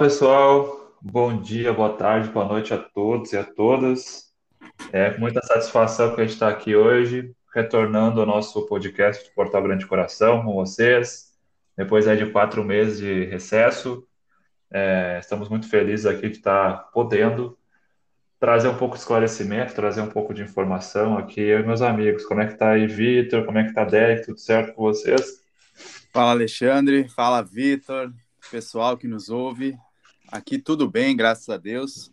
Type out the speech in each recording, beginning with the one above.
pessoal. Bom dia, boa tarde, boa noite a todos e a todas. É com muita satisfação que a gente está aqui hoje, retornando ao nosso podcast do Portal Grande Coração com vocês. Depois aí de quatro meses de recesso, é, estamos muito felizes aqui de estar podendo trazer um pouco de esclarecimento, trazer um pouco de informação aqui, eu e meus amigos. Como é que tá aí, Vitor? Como é que tá, Derek? Tudo certo com vocês? Fala, Alexandre. Fala, Vitor. Pessoal que nos ouve. Aqui tudo bem, graças a Deus.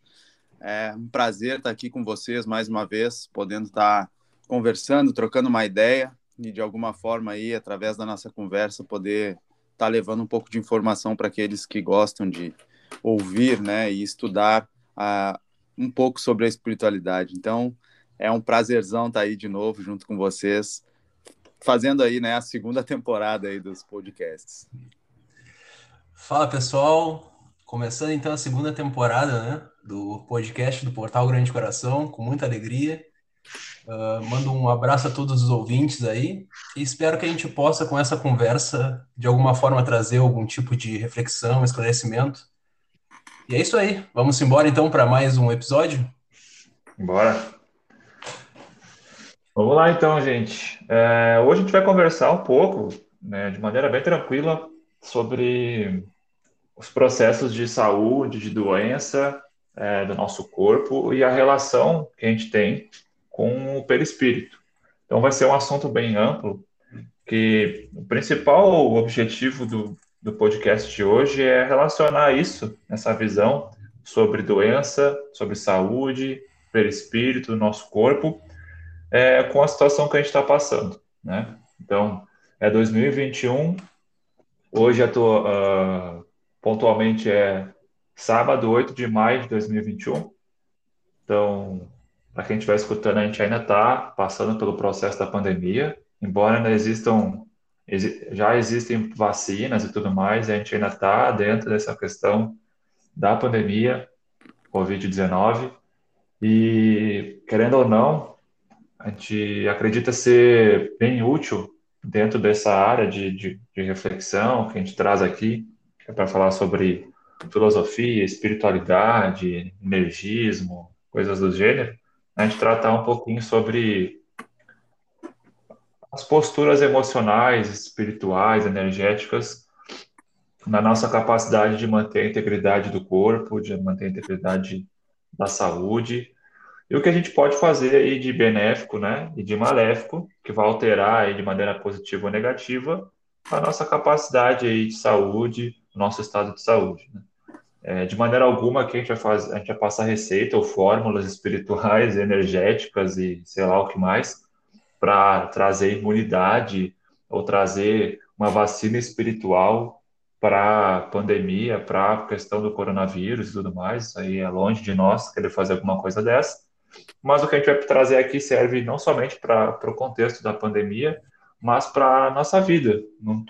É um prazer estar aqui com vocês mais uma vez, podendo estar conversando, trocando uma ideia e de alguma forma aí, através da nossa conversa, poder estar levando um pouco de informação para aqueles que gostam de ouvir, né, e estudar uh, um pouco sobre a espiritualidade. Então, é um prazerzão estar aí de novo junto com vocês, fazendo aí, né, a segunda temporada aí dos podcasts. Fala, pessoal. Começando então a segunda temporada né, do podcast do Portal Grande Coração, com muita alegria. Uh, mando um abraço a todos os ouvintes aí e espero que a gente possa, com essa conversa, de alguma forma trazer algum tipo de reflexão, esclarecimento. E é isso aí. Vamos embora então para mais um episódio? Bora. Vamos lá então, gente. É, hoje a gente vai conversar um pouco, né, de maneira bem tranquila, sobre os processos de saúde, de doença é, do nosso corpo e a relação que a gente tem com o perispírito. Então, vai ser um assunto bem amplo, que o principal objetivo do, do podcast de hoje é relacionar isso, essa visão sobre doença, sobre saúde, perispírito nosso corpo, é, com a situação que a gente está passando, né? Então, é 2021, hoje eu estou uh, pontualmente é sábado, 8 de maio de 2021. Então, para quem estiver escutando, a gente ainda está passando pelo processo da pandemia, embora ainda existam, já existem vacinas e tudo mais, a gente ainda está dentro dessa questão da pandemia, Covid-19, e querendo ou não, a gente acredita ser bem útil dentro dessa área de, de, de reflexão que a gente traz aqui, é para falar sobre filosofia, espiritualidade, energismo, coisas do gênero, a gente tratar um pouquinho sobre as posturas emocionais, espirituais, energéticas na nossa capacidade de manter a integridade do corpo, de manter a integridade da saúde. E o que a gente pode fazer aí de benéfico, né, e de maléfico, que vai alterar aí de maneira positiva ou negativa a nossa capacidade aí de saúde, nosso estado de saúde. Né? É, de maneira alguma que a gente vai fazer, a gente vai passar receita ou fórmulas espirituais, energéticas e sei lá o que mais para trazer imunidade ou trazer uma vacina espiritual para a pandemia, para a questão do coronavírus e tudo mais. Isso aí é longe de nós querer fazer alguma coisa dessa. Mas o que a gente vai trazer aqui serve não somente para o contexto da pandemia, mas para a nossa vida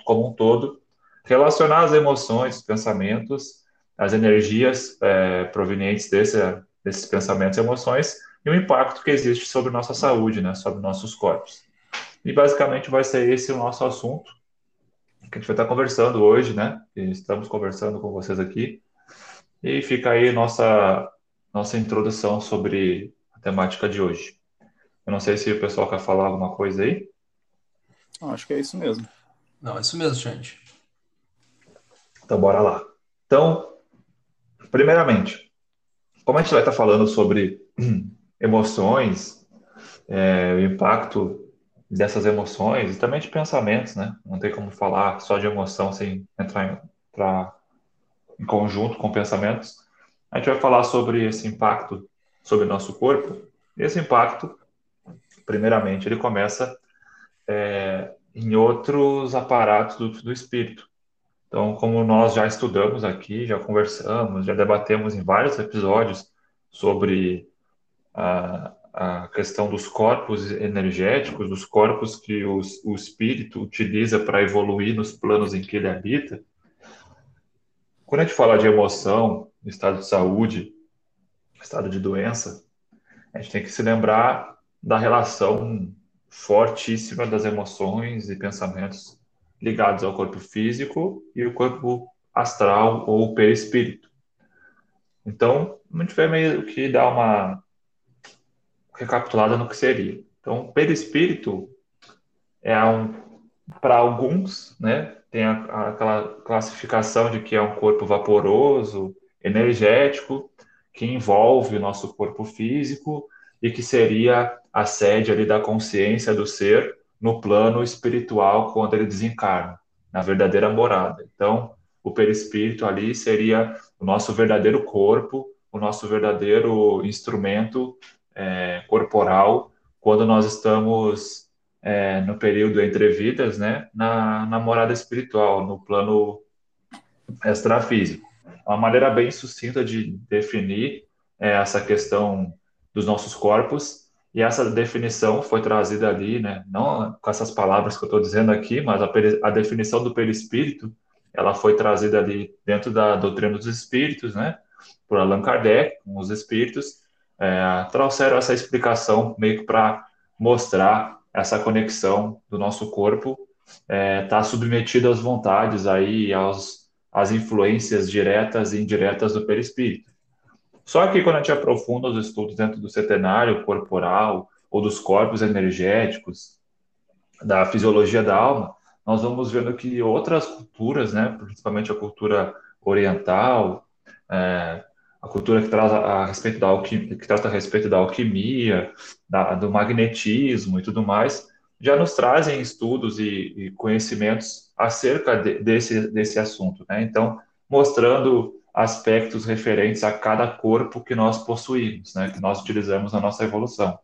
como um todo, relacionar as emoções, os pensamentos, as energias é, provenientes desse, desses pensamentos e emoções e o impacto que existe sobre nossa saúde, né, sobre nossos corpos. E basicamente vai ser esse o nosso assunto que a gente vai estar conversando hoje, né? Estamos conversando com vocês aqui. E fica aí nossa nossa introdução sobre a temática de hoje. Eu não sei se o pessoal quer falar alguma coisa aí. Acho que é isso mesmo. Não, é isso mesmo, gente. Então, bora lá. Então, primeiramente, como a gente vai estar falando sobre emoções, é, o impacto dessas emoções e também de pensamentos, né? Não tem como falar só de emoção sem entrar em, pra, em conjunto com pensamentos. A gente vai falar sobre esse impacto sobre o nosso corpo. Esse impacto, primeiramente, ele começa é, em outros aparatos do, do espírito. Então, como nós já estudamos aqui, já conversamos, já debatemos em vários episódios sobre a, a questão dos corpos energéticos, dos corpos que os, o espírito utiliza para evoluir nos planos em que ele habita. Quando a gente fala de emoção, estado de saúde, estado de doença, a gente tem que se lembrar da relação fortíssima das emoções e pensamentos ligados ao corpo físico e o corpo astral ou perispírito. Então, a gente vai meio que dar uma recapitulada no que seria. Então, perispírito é um, para alguns, né, tem a, aquela classificação de que é um corpo vaporoso, energético, que envolve o nosso corpo físico e que seria a sede ali da consciência do ser no plano espiritual quando ele desencarna, na verdadeira morada. Então, o perispírito ali seria o nosso verdadeiro corpo, o nosso verdadeiro instrumento é, corporal quando nós estamos é, no período entre vidas, né, na, na morada espiritual, no plano extrafísico. É uma maneira bem sucinta de definir é, essa questão dos nossos corpos e essa definição foi trazida ali, né, não com essas palavras que eu estou dizendo aqui, mas a, a definição do perispírito ela foi trazida ali dentro da doutrina dos espíritos, né, por Allan Kardec, com os espíritos, é, trouxeram essa explicação meio que para mostrar essa conexão do nosso corpo está é, tá submetido às vontades aí, aos, às influências diretas e indiretas do perispírito. Só que quando a gente aprofunda os estudos dentro do setenário corporal ou dos corpos energéticos, da fisiologia da alma, nós vamos vendo que outras culturas, né, principalmente a cultura oriental, é, a cultura que traz a, respeito da alquimia, que trata a respeito da alquimia, da, do magnetismo e tudo mais, já nos trazem estudos e, e conhecimentos acerca de, desse, desse assunto, né? Então, mostrando aspectos referentes a cada corpo que nós possuímos, né? Que nós utilizamos na nossa evolução.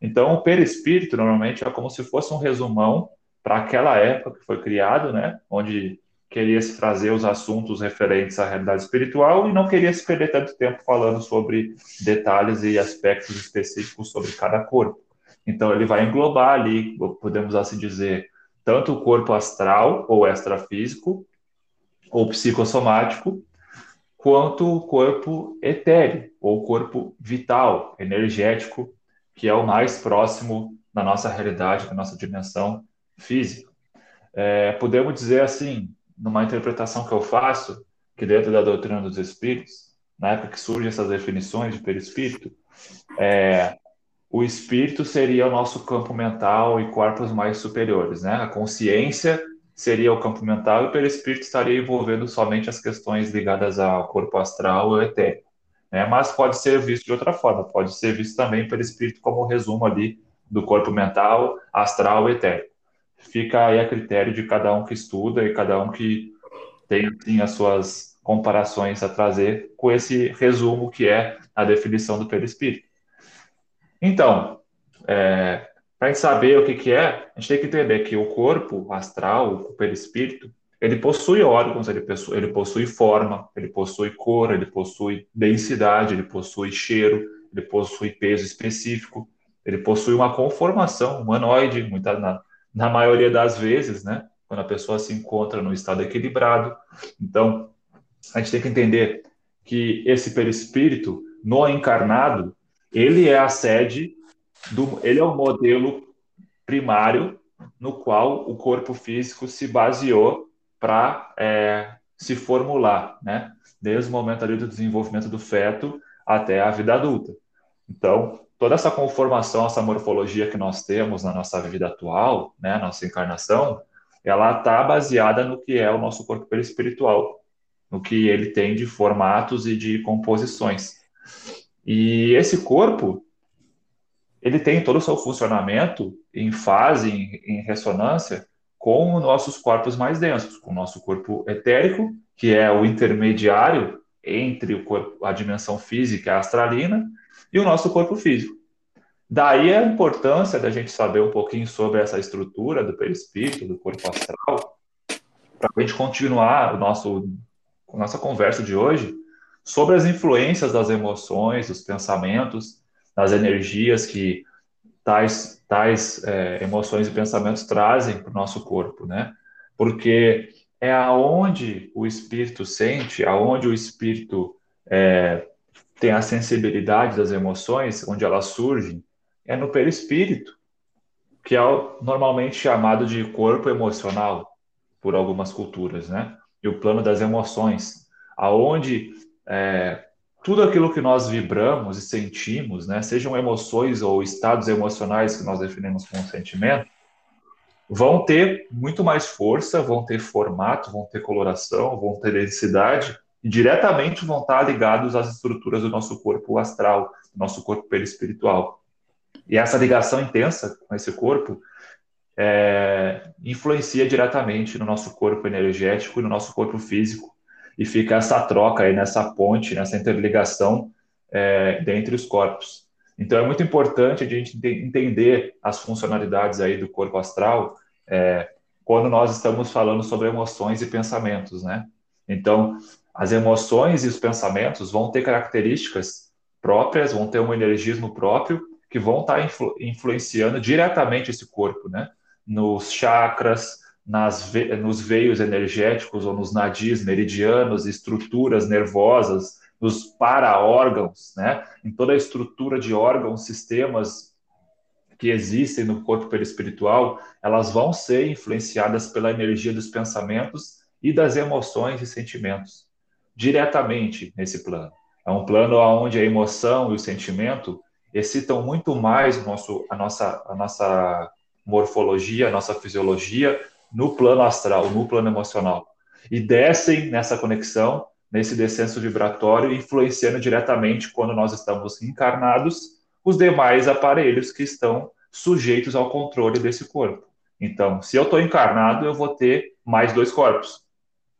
Então, o perispírito normalmente é como se fosse um resumão para aquela época que foi criado, né, onde queria se trazer os assuntos referentes à realidade espiritual e não queria se perder tanto tempo falando sobre detalhes e aspectos específicos sobre cada corpo. Então ele vai englobar ali, podemos assim dizer, tanto o corpo astral ou extrafísico ou psicossomático, quanto o corpo etéreo ou corpo vital, energético, que é o mais próximo da nossa realidade, da nossa dimensão física. É, podemos dizer assim, numa interpretação que eu faço, que dentro da doutrina dos espíritos, na época que surgem essas definições de perispírito, é, o espírito seria o nosso campo mental e corpos mais superiores, né? A consciência seria o campo mental e o perispírito estaria envolvendo somente as questões ligadas ao corpo astral ou etérico. Né? Mas pode ser visto de outra forma, pode ser visto também pelo espírito como um resumo ali do corpo mental, astral e etérico fica aí a critério de cada um que estuda e cada um que tem assim, as suas comparações a trazer com esse resumo que é a definição do perispírito. Então, é, para a gente saber o que, que é, a gente tem que entender que o corpo astral, o perispírito, ele possui órgãos, ele possui, ele possui forma, ele possui cor, ele possui densidade, ele possui cheiro, ele possui peso específico, ele possui uma conformação humanoide, muita, na maioria das vezes, né? Quando a pessoa se encontra no estado equilibrado. Então, a gente tem que entender que esse perispírito, no encarnado, ele é a sede, do, ele é o modelo primário no qual o corpo físico se baseou para é, se formular, né? Desde o momento ali do desenvolvimento do feto até a vida adulta. Então, toda essa conformação, essa morfologia que nós temos na nossa vida atual, né, nossa encarnação, ela está baseada no que é o nosso corpo perispiritual, no que ele tem de formatos e de composições. E esse corpo, ele tem todo o seu funcionamento em fase, em, em ressonância com os nossos corpos mais densos, com o nosso corpo etérico, que é o intermediário entre o corpo, a dimensão física, a astralina, e o nosso corpo físico. Daí a importância da gente saber um pouquinho sobre essa estrutura do perispírito, do corpo astral, para a gente continuar o nosso, a nossa conversa de hoje sobre as influências das emoções, dos pensamentos, das energias que tais, tais é, emoções e pensamentos trazem para o nosso corpo, né? Porque é aonde o espírito sente, aonde o espírito é, tem a sensibilidade das emoções, onde elas surgem, é no perispírito, que é normalmente chamado de corpo emocional por algumas culturas, né? E o plano das emoções, aonde é, tudo aquilo que nós vibramos e sentimos, né, sejam emoções ou estados emocionais que nós definimos como sentimento, vão ter muito mais força, vão ter formato, vão ter coloração, vão ter densidade e diretamente vão estar ligados às estruturas do nosso corpo astral, do nosso corpo perispiritual. E essa ligação intensa com esse corpo é, influencia diretamente no nosso corpo energético e no nosso corpo físico. E fica essa troca aí, nessa ponte, nessa interligação é, dentre os corpos. Então é muito importante a gente entender as funcionalidades aí do corpo astral é, quando nós estamos falando sobre emoções e pensamentos, né? Então, as emoções e os pensamentos vão ter características próprias, vão ter um energismo próprio que vão estar influ influenciando diretamente esse corpo, né? Nos chakras, nas nos veios energéticos ou nos nadis meridianos, estruturas nervosas, nos para-órgãos, né? Em toda a estrutura de órgãos, sistemas que existem no corpo perispiritual, elas vão ser influenciadas pela energia dos pensamentos e das emoções e sentimentos, diretamente nesse plano. É um plano onde a emoção e o sentimento excitam muito mais nosso, a, nossa, a nossa morfologia, a nossa fisiologia no plano astral, no plano emocional. E descem nessa conexão, nesse descenso vibratório, influenciando diretamente quando nós estamos encarnados os demais aparelhos que estão sujeitos ao controle desse corpo. Então, se eu estou encarnado, eu vou ter mais dois corpos,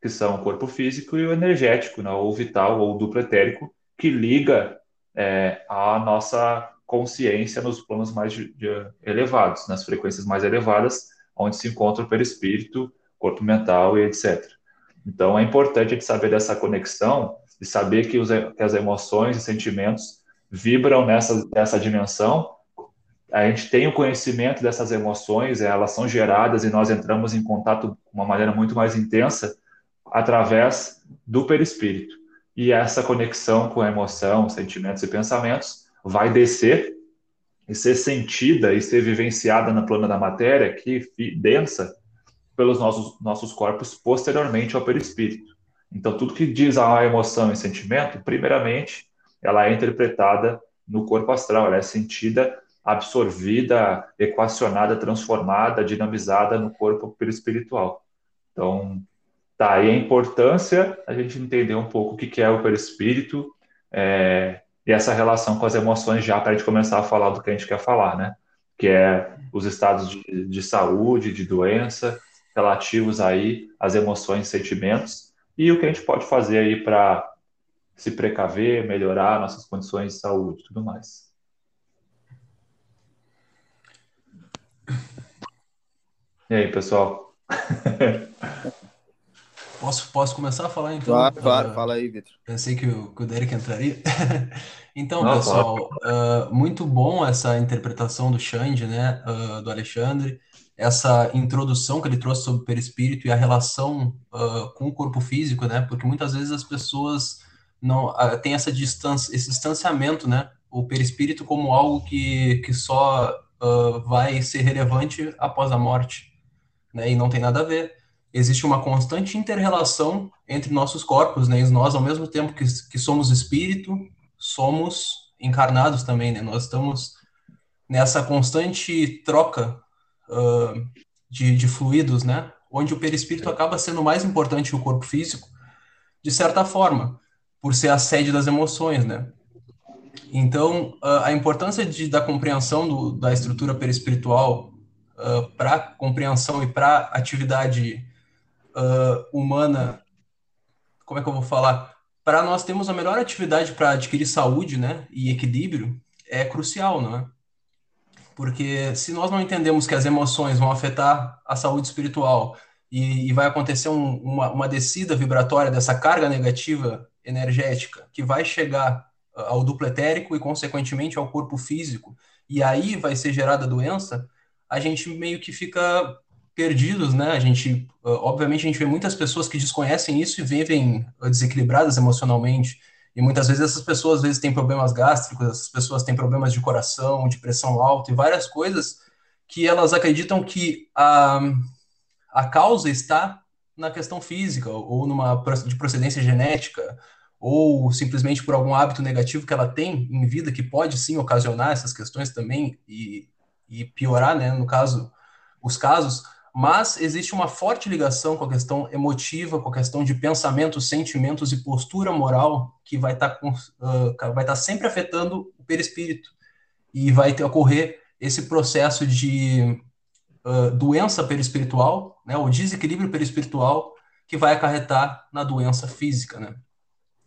que são o corpo físico e o energético, né, ou vital, ou duplo etérico, que liga é, a nossa consciência nos planos mais de, de elevados, nas frequências mais elevadas, onde se encontra o perispírito, corpo mental e etc. Então, é importante a gente saber dessa conexão e saber que, os, que as emoções e sentimentos vibram nessa, nessa dimensão, a gente tem o conhecimento dessas emoções, elas são geradas e nós entramos em contato de uma maneira muito mais intensa através do perispírito. E essa conexão com a emoção, sentimentos e pensamentos vai descer e ser sentida e ser vivenciada na plana da matéria, que densa, pelos nossos, nossos corpos posteriormente ao perispírito. Então, tudo que diz a emoção e sentimento, primeiramente, ela é interpretada no corpo astral, ela é sentida, absorvida, equacionada, transformada, dinamizada no corpo perispiritual. Então, tá aí a importância a gente entender um pouco o que é o perispírito é, e essa relação com as emoções já para a gente começar a falar do que a gente quer falar, né? Que é os estados de, de saúde, de doença, relativos aí às emoções, sentimentos e o que a gente pode fazer aí para se precaver, melhorar nossas condições de saúde, tudo mais. E aí, pessoal? Posso, posso começar a falar então? Claro, claro, uh, fala aí, Vitor. Pensei que o, que o Derek entraria. então, Não, pessoal, uh, muito bom essa interpretação do Xande, né, uh, do Alexandre, essa introdução que ele trouxe sobre o perispírito e a relação com o corpo físico, né, porque muitas vezes as pessoas não tem essa distância, esse distanciamento, né? O perispírito como algo que, que só uh, vai ser relevante após a morte, né? E não tem nada a ver. Existe uma constante interrelação entre nossos corpos, né? E nós, ao mesmo tempo que, que somos espírito, somos encarnados também, né? Nós estamos nessa constante troca uh, de, de fluidos, né? Onde o perispírito acaba sendo mais importante que o corpo físico, de certa forma por ser a sede das emoções, né? Então, a importância de, da compreensão do, da estrutura perispiritual uh, para compreensão e para atividade uh, humana, como é que eu vou falar? Para nós termos a melhor atividade para adquirir saúde, né, e equilíbrio, é crucial, não é? Porque se nós não entendemos que as emoções vão afetar a saúde espiritual e, e vai acontecer um, uma, uma descida vibratória dessa carga negativa energética que vai chegar ah, ao duplo etérico e, consequentemente, ao corpo físico, e aí vai ser gerada a doença, a gente meio que fica perdidos, né? A gente, ah, obviamente, a gente vê muitas pessoas que desconhecem isso e vivem ah, desequilibradas emocionalmente. E muitas vezes essas pessoas às vezes têm problemas gástricos, essas pessoas têm problemas de coração, de pressão alta e várias coisas que elas acreditam que a, a causa está na questão física ou numa de procedência genética ou simplesmente por algum hábito negativo que ela tem em vida, que pode sim ocasionar essas questões também e, e piorar, né, no caso, os casos, mas existe uma forte ligação com a questão emotiva, com a questão de pensamentos, sentimentos e postura moral que vai estar tá, uh, vai estar tá sempre afetando o perispírito e vai ter, ocorrer esse processo de uh, doença perispiritual, né, o desequilíbrio perispiritual que vai acarretar na doença física, né?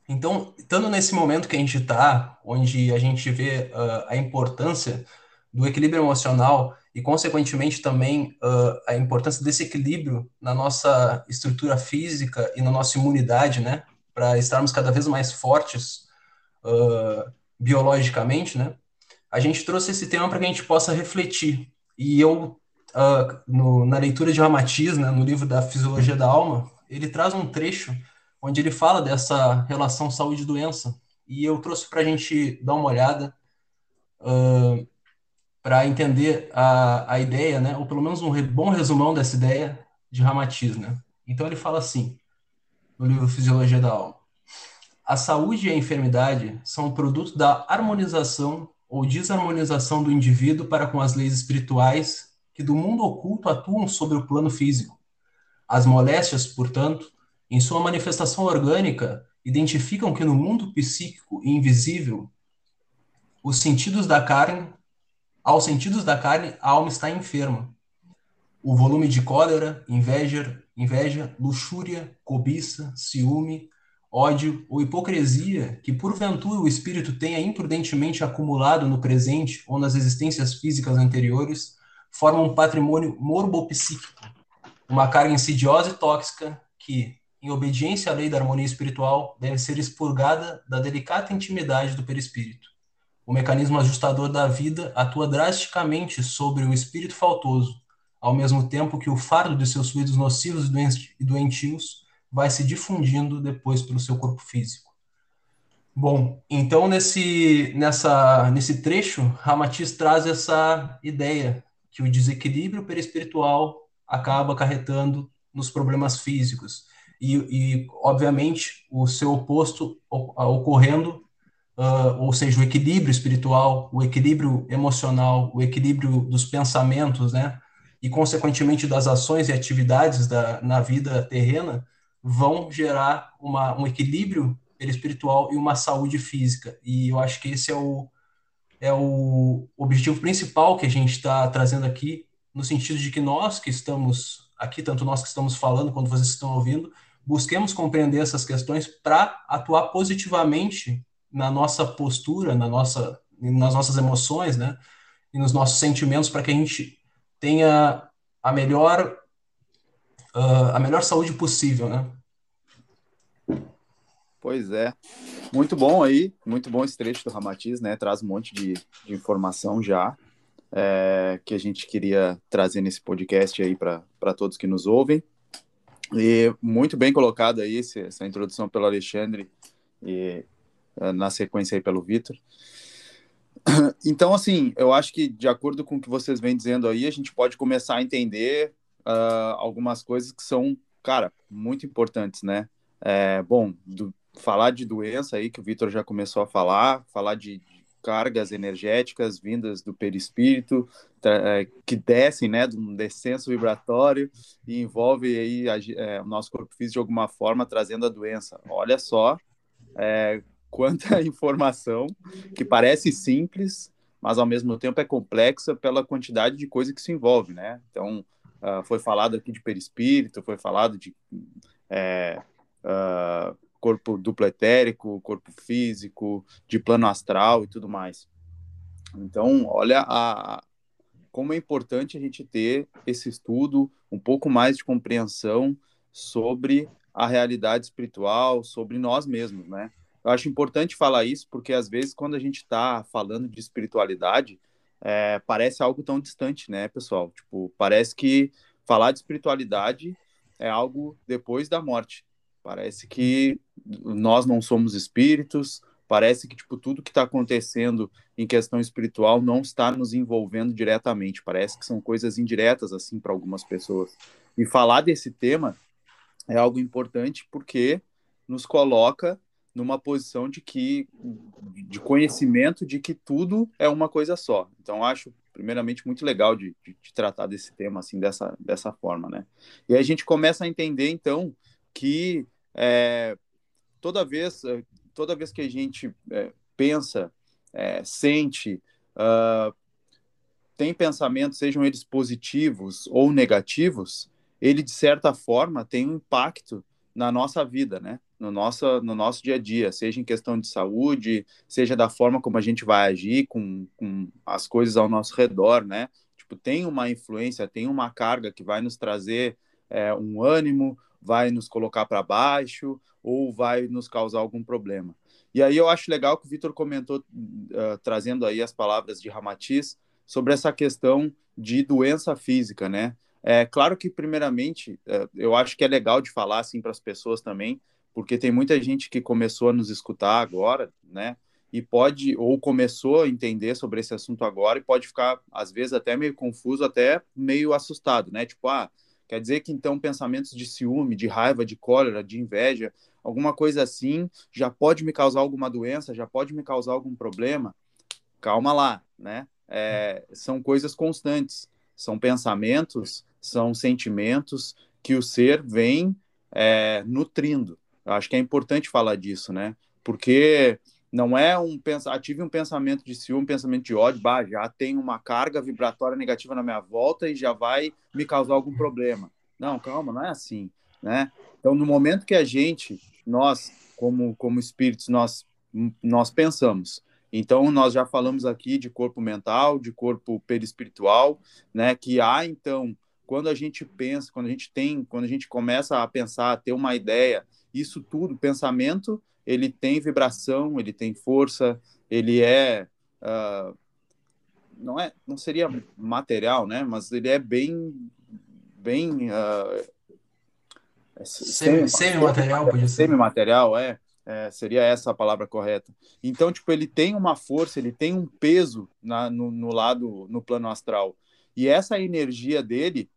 Então, estando nesse momento que a gente está, onde a gente vê uh, a importância do equilíbrio emocional e, consequentemente, também uh, a importância desse equilíbrio na nossa estrutura física e na nossa imunidade, né, para estarmos cada vez mais fortes uh, biologicamente, né, a gente trouxe esse tema para que a gente possa refletir. E eu, uh, no, na leitura de Ramatiz, né, no livro da Fisiologia da Alma, ele traz um trecho onde ele fala dessa relação saúde-doença. E eu trouxe para a gente dar uma olhada uh, para entender a, a ideia, né, ou pelo menos um bom resumão dessa ideia de Ramatiz. Né? Então ele fala assim, no livro Fisiologia da Alma. A saúde e a enfermidade são produto da harmonização ou desarmonização do indivíduo para com as leis espirituais que do mundo oculto atuam sobre o plano físico. As moléstias, portanto, em sua manifestação orgânica, identificam que no mundo psíquico e invisível, os sentidos da carne aos sentidos da carne, a alma está enferma. O volume de cólera, inveja, inveja, luxúria, cobiça, ciúme, ódio ou hipocrisia que porventura o espírito tenha imprudentemente acumulado no presente ou nas existências físicas anteriores, formam um patrimônio morbopsíquico, uma carga insidiosa e tóxica que, em obediência à lei da harmonia espiritual, deve ser expurgada da delicada intimidade do perispírito o mecanismo ajustador da vida atua drasticamente sobre o espírito faltoso, ao mesmo tempo que o fardo de seus fluidos nocivos e doentios vai se difundindo depois pelo seu corpo físico. Bom, então nesse, nessa, nesse trecho, Ramatiz traz essa ideia que o desequilíbrio perispiritual acaba acarretando nos problemas físicos e, e obviamente, o seu oposto ocorrendo uh, ou seja, o equilíbrio espiritual, o equilíbrio emocional, o equilíbrio dos pensamentos, né? E, consequentemente, das ações e atividades da, na vida terrena, vão gerar uma, um equilíbrio espiritual e uma saúde física. E eu acho que esse é o, é o objetivo principal que a gente está trazendo aqui, no sentido de que nós que estamos aqui, tanto nós que estamos falando quanto vocês estão ouvindo, busquemos compreender essas questões para atuar positivamente na nossa postura, na nossa, nas nossas emoções, né? E nos nossos sentimentos para que a gente tenha a melhor uh, a melhor saúde possível, né? Pois é. Muito bom aí, muito bom esse trecho do Ramatiz, né? Traz um monte de, de informação já é, que a gente queria trazer nesse podcast aí para todos que nos ouvem. E muito bem colocado aí essa introdução pelo Alexandre e, na sequência aí pelo Vitor. Então, assim, eu acho que de acordo com o que vocês vêm dizendo aí, a gente pode começar a entender uh, algumas coisas que são, cara, muito importantes, né? É, bom, do, falar de doença aí, que o Vitor já começou a falar, falar de, cargas energéticas vindas do perispírito, é, que descem, né, de um descenso vibratório e envolve aí a, é, o nosso corpo físico de alguma forma, trazendo a doença. Olha só é, quanta informação que parece simples, mas ao mesmo tempo é complexa pela quantidade de coisa que se envolve, né? Então, uh, foi falado aqui de perispírito, foi falado de é, uh, corpo duplo etérico, corpo físico, de plano astral e tudo mais. Então, olha a, como é importante a gente ter esse estudo, um pouco mais de compreensão sobre a realidade espiritual, sobre nós mesmos, né? Eu acho importante falar isso porque às vezes quando a gente está falando de espiritualidade é, parece algo tão distante, né, pessoal? Tipo, parece que falar de espiritualidade é algo depois da morte. Parece que nós não somos espíritos. Parece que tipo tudo que está acontecendo em questão espiritual não está nos envolvendo diretamente. Parece que são coisas indiretas assim para algumas pessoas. E falar desse tema é algo importante porque nos coloca numa posição de que de conhecimento de que tudo é uma coisa só. Então acho primeiramente muito legal de, de, de, tratar desse tema assim dessa dessa forma, né? E a gente começa a entender então que é, toda vez toda vez que a gente é, pensa, é, sente, uh, tem pensamentos, sejam eles positivos ou negativos, ele de certa forma tem um impacto na nossa vida, né? No nosso, no nosso dia a dia, seja em questão de saúde, seja da forma como a gente vai agir com, com as coisas ao nosso redor, né? Tipo, tem uma influência, tem uma carga que vai nos trazer é, um ânimo, vai nos colocar para baixo ou vai nos causar algum problema. E aí eu acho legal que o Vitor comentou, uh, trazendo aí as palavras de Ramatiz, sobre essa questão de doença física, né? É claro que, primeiramente, uh, eu acho que é legal de falar assim para as pessoas também, porque tem muita gente que começou a nos escutar agora, né? E pode, ou começou a entender sobre esse assunto agora e pode ficar, às vezes, até meio confuso, até meio assustado, né? Tipo, ah, quer dizer que então pensamentos de ciúme, de raiva, de cólera, de inveja, alguma coisa assim, já pode me causar alguma doença, já pode me causar algum problema. Calma lá, né? É, são coisas constantes, são pensamentos, são sentimentos que o ser vem é, nutrindo. Eu acho que é importante falar disso, né? Porque não é um pensar, tive um pensamento de ciúme, um pensamento de ódio, bah, já tem uma carga vibratória negativa na minha volta e já vai me causar algum problema. Não, calma, não é assim, né? Então, no momento que a gente nós, como, como espíritos, nós, nós pensamos. Então, nós já falamos aqui de corpo mental, de corpo perispiritual, né? Que há, então, quando a gente pensa, quando a gente tem, quando a gente começa a pensar, a ter uma ideia, isso tudo, pensamento, ele tem vibração, ele tem força, ele é. Uh, não é não seria material né mas ele é bem bem uh, é semi-material, podia ser. Semi-material, é, é, Seria essa a palavra correta. Então, tipo, ele tem uma força, ele tem um peso na, no, no lado, no plano astral. E essa energia dele,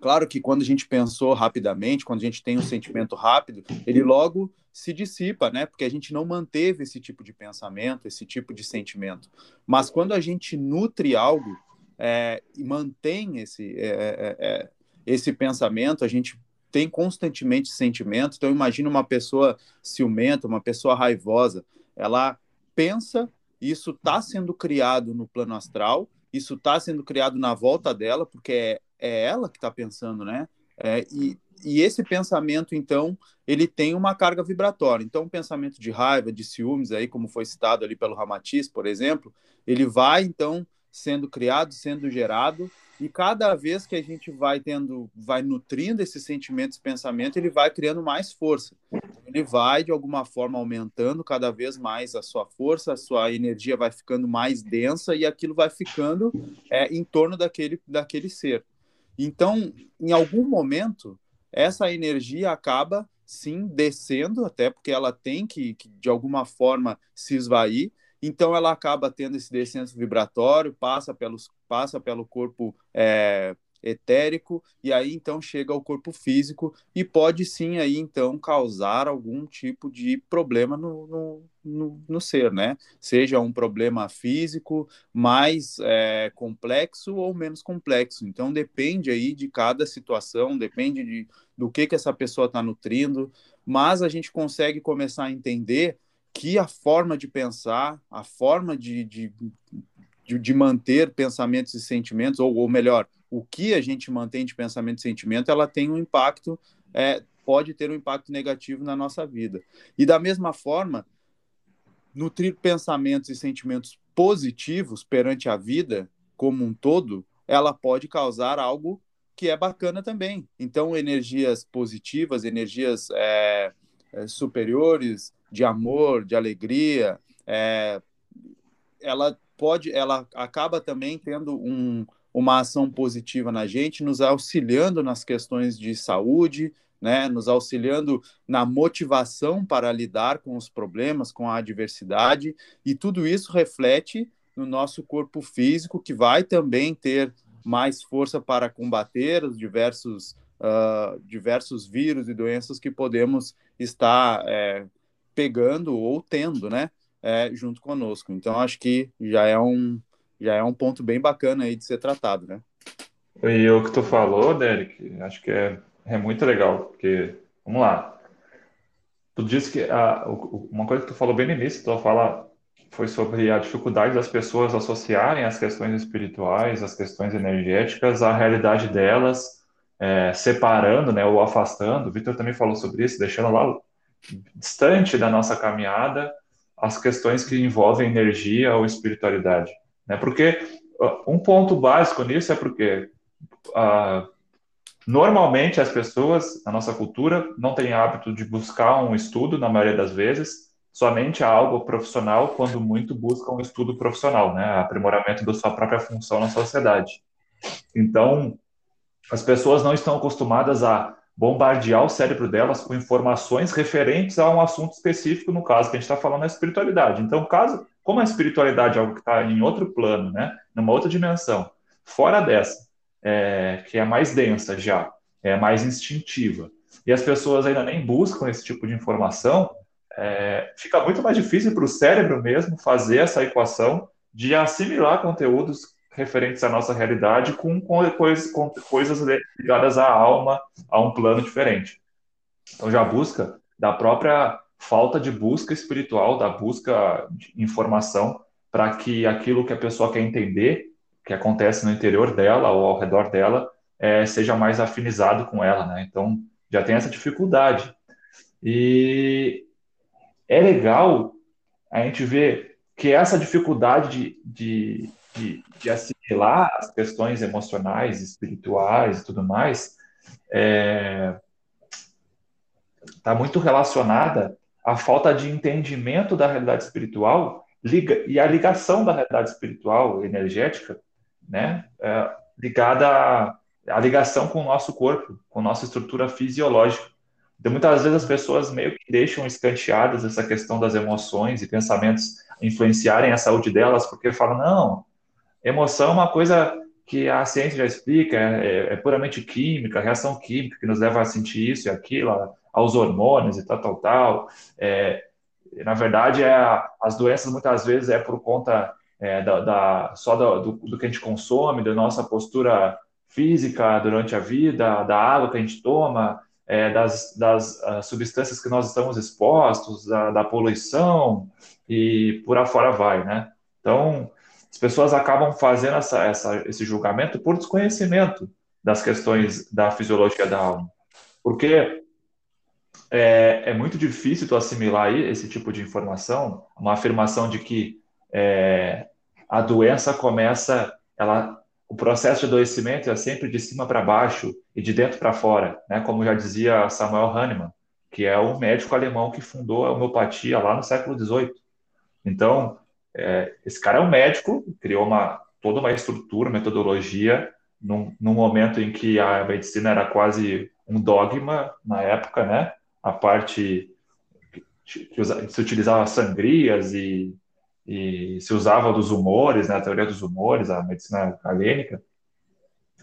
claro que quando a gente pensou rapidamente, quando a gente tem um sentimento rápido, ele logo se dissipa, né? Porque a gente não manteve esse tipo de pensamento, esse tipo de sentimento. Mas quando a gente nutre algo é, e mantém esse, é, é, é esse pensamento, a gente tem constantemente sentimento. Então, imagina uma pessoa ciumenta, uma pessoa raivosa. Ela pensa, isso está sendo criado no plano astral, isso está sendo criado na volta dela, porque é, é ela que está pensando, né? É, e, e esse pensamento, então, ele tem uma carga vibratória. Então, o pensamento de raiva, de ciúmes, aí, como foi citado ali pelo Ramatiz, por exemplo, ele vai, então, sendo criado, sendo gerado, e cada vez que a gente vai tendo, vai nutrindo esse sentimento, esse pensamento, ele vai criando mais força. Ele vai, de alguma forma, aumentando cada vez mais a sua força, a sua energia vai ficando mais densa e aquilo vai ficando é, em torno daquele, daquele ser. Então, em algum momento, essa energia acaba, sim, descendo, até porque ela tem que, que de alguma forma, se esvair, então ela acaba tendo esse descenso vibratório, passa, pelos, passa pelo corpo é, etérico e aí então chega ao corpo físico e pode sim aí então causar algum tipo de problema no, no, no, no ser, né? Seja um problema físico mais é, complexo ou menos complexo. Então depende aí de cada situação, depende de, do que que essa pessoa está nutrindo, mas a gente consegue começar a entender que a forma de pensar, a forma de, de, de, de manter pensamentos e sentimentos, ou, ou, melhor, o que a gente mantém de pensamento e sentimento, ela tem um impacto, é, pode ter um impacto negativo na nossa vida. E da mesma forma, nutrir pensamentos e sentimentos positivos perante a vida como um todo, ela pode causar algo que é bacana também. Então, energias positivas, energias é, é superiores, de amor, de alegria, é, ela pode, ela acaba também tendo um, uma ação positiva na gente, nos auxiliando nas questões de saúde, né, nos auxiliando na motivação para lidar com os problemas, com a adversidade, e tudo isso reflete no nosso corpo físico, que vai também ter mais força para combater os diversos, uh, diversos vírus e doenças que podemos estar é, pegando ou tendo, né, é, junto conosco. Então acho que já é um já é um ponto bem bacana aí de ser tratado, né? E o que tu falou, Derek, acho que é, é muito legal, porque vamos lá. Tu disse que a, uma coisa que tu falou bem no início, tu fala foi sobre a dificuldade das pessoas associarem as questões espirituais, as questões energéticas à realidade delas, é, separando, né, ou afastando. O Victor também falou sobre isso, deixando lá distante da nossa caminhada as questões que envolvem energia ou espiritualidade, né? Porque um ponto básico nisso é porque uh, normalmente as pessoas na nossa cultura não têm hábito de buscar um estudo na maioria das vezes somente algo profissional, quando muito busca um estudo profissional, né, aprimoramento da sua própria função na sociedade. Então, as pessoas não estão acostumadas a bombardear o cérebro delas com informações referentes a um assunto específico, no caso que a gente está falando é espiritualidade. Então, caso, como a espiritualidade é algo que está em outro plano, né, numa outra dimensão, fora dessa, é, que é mais densa já, é mais instintiva, e as pessoas ainda nem buscam esse tipo de informação, é, fica muito mais difícil para o cérebro mesmo fazer essa equação de assimilar conteúdos referentes à nossa realidade com, com, coisas, com coisas ligadas à alma, a um plano diferente. Então, já busca da própria falta de busca espiritual, da busca de informação, para que aquilo que a pessoa quer entender, que acontece no interior dela ou ao redor dela, é, seja mais afinizado com ela, né? Então, já tem essa dificuldade. E é legal a gente ver que essa dificuldade de, de, de, de assimilar as questões emocionais, espirituais e tudo mais, está é, tá muito relacionada à falta de entendimento da realidade espiritual liga, e a ligação da realidade espiritual energética, né, é, ligada à, ligação com o nosso corpo, com a nossa estrutura fisiológica. Então, muitas vezes as pessoas meio que deixam escanteadas essa questão das emoções e pensamentos influenciarem a saúde delas, porque falam, não, emoção é uma coisa que a ciência já explica, é, é, é puramente química, reação química que nos leva a sentir isso e aquilo, aos hormônios e tal, tal, tal. É, na verdade, é, as doenças muitas vezes é por conta é, da, da, só do, do, que a gente consome, da nossa postura física durante a vida, da água que a gente toma, é, das, das uh, substâncias que nós estamos expostos, da, da poluição e por afora vai, né? Então, as pessoas acabam fazendo essa, essa, esse julgamento por desconhecimento das questões da fisiologia da alma. Porque é, é muito difícil tu assimilar esse tipo de informação, uma afirmação de que é, a doença começa, ela o processo de adoecimento é sempre de cima para baixo e de dentro para fora, né? Como já dizia Samuel Hahnemann, que é o médico alemão que fundou a homeopatia lá no século XVIII. Então, é, esse cara é um médico, criou uma toda uma estrutura, metodologia, num, num momento em que a medicina era quase um dogma na época, né? A parte que se utilizava sangrias e e se usava dos humores, né, a teoria dos humores, a medicina galênica,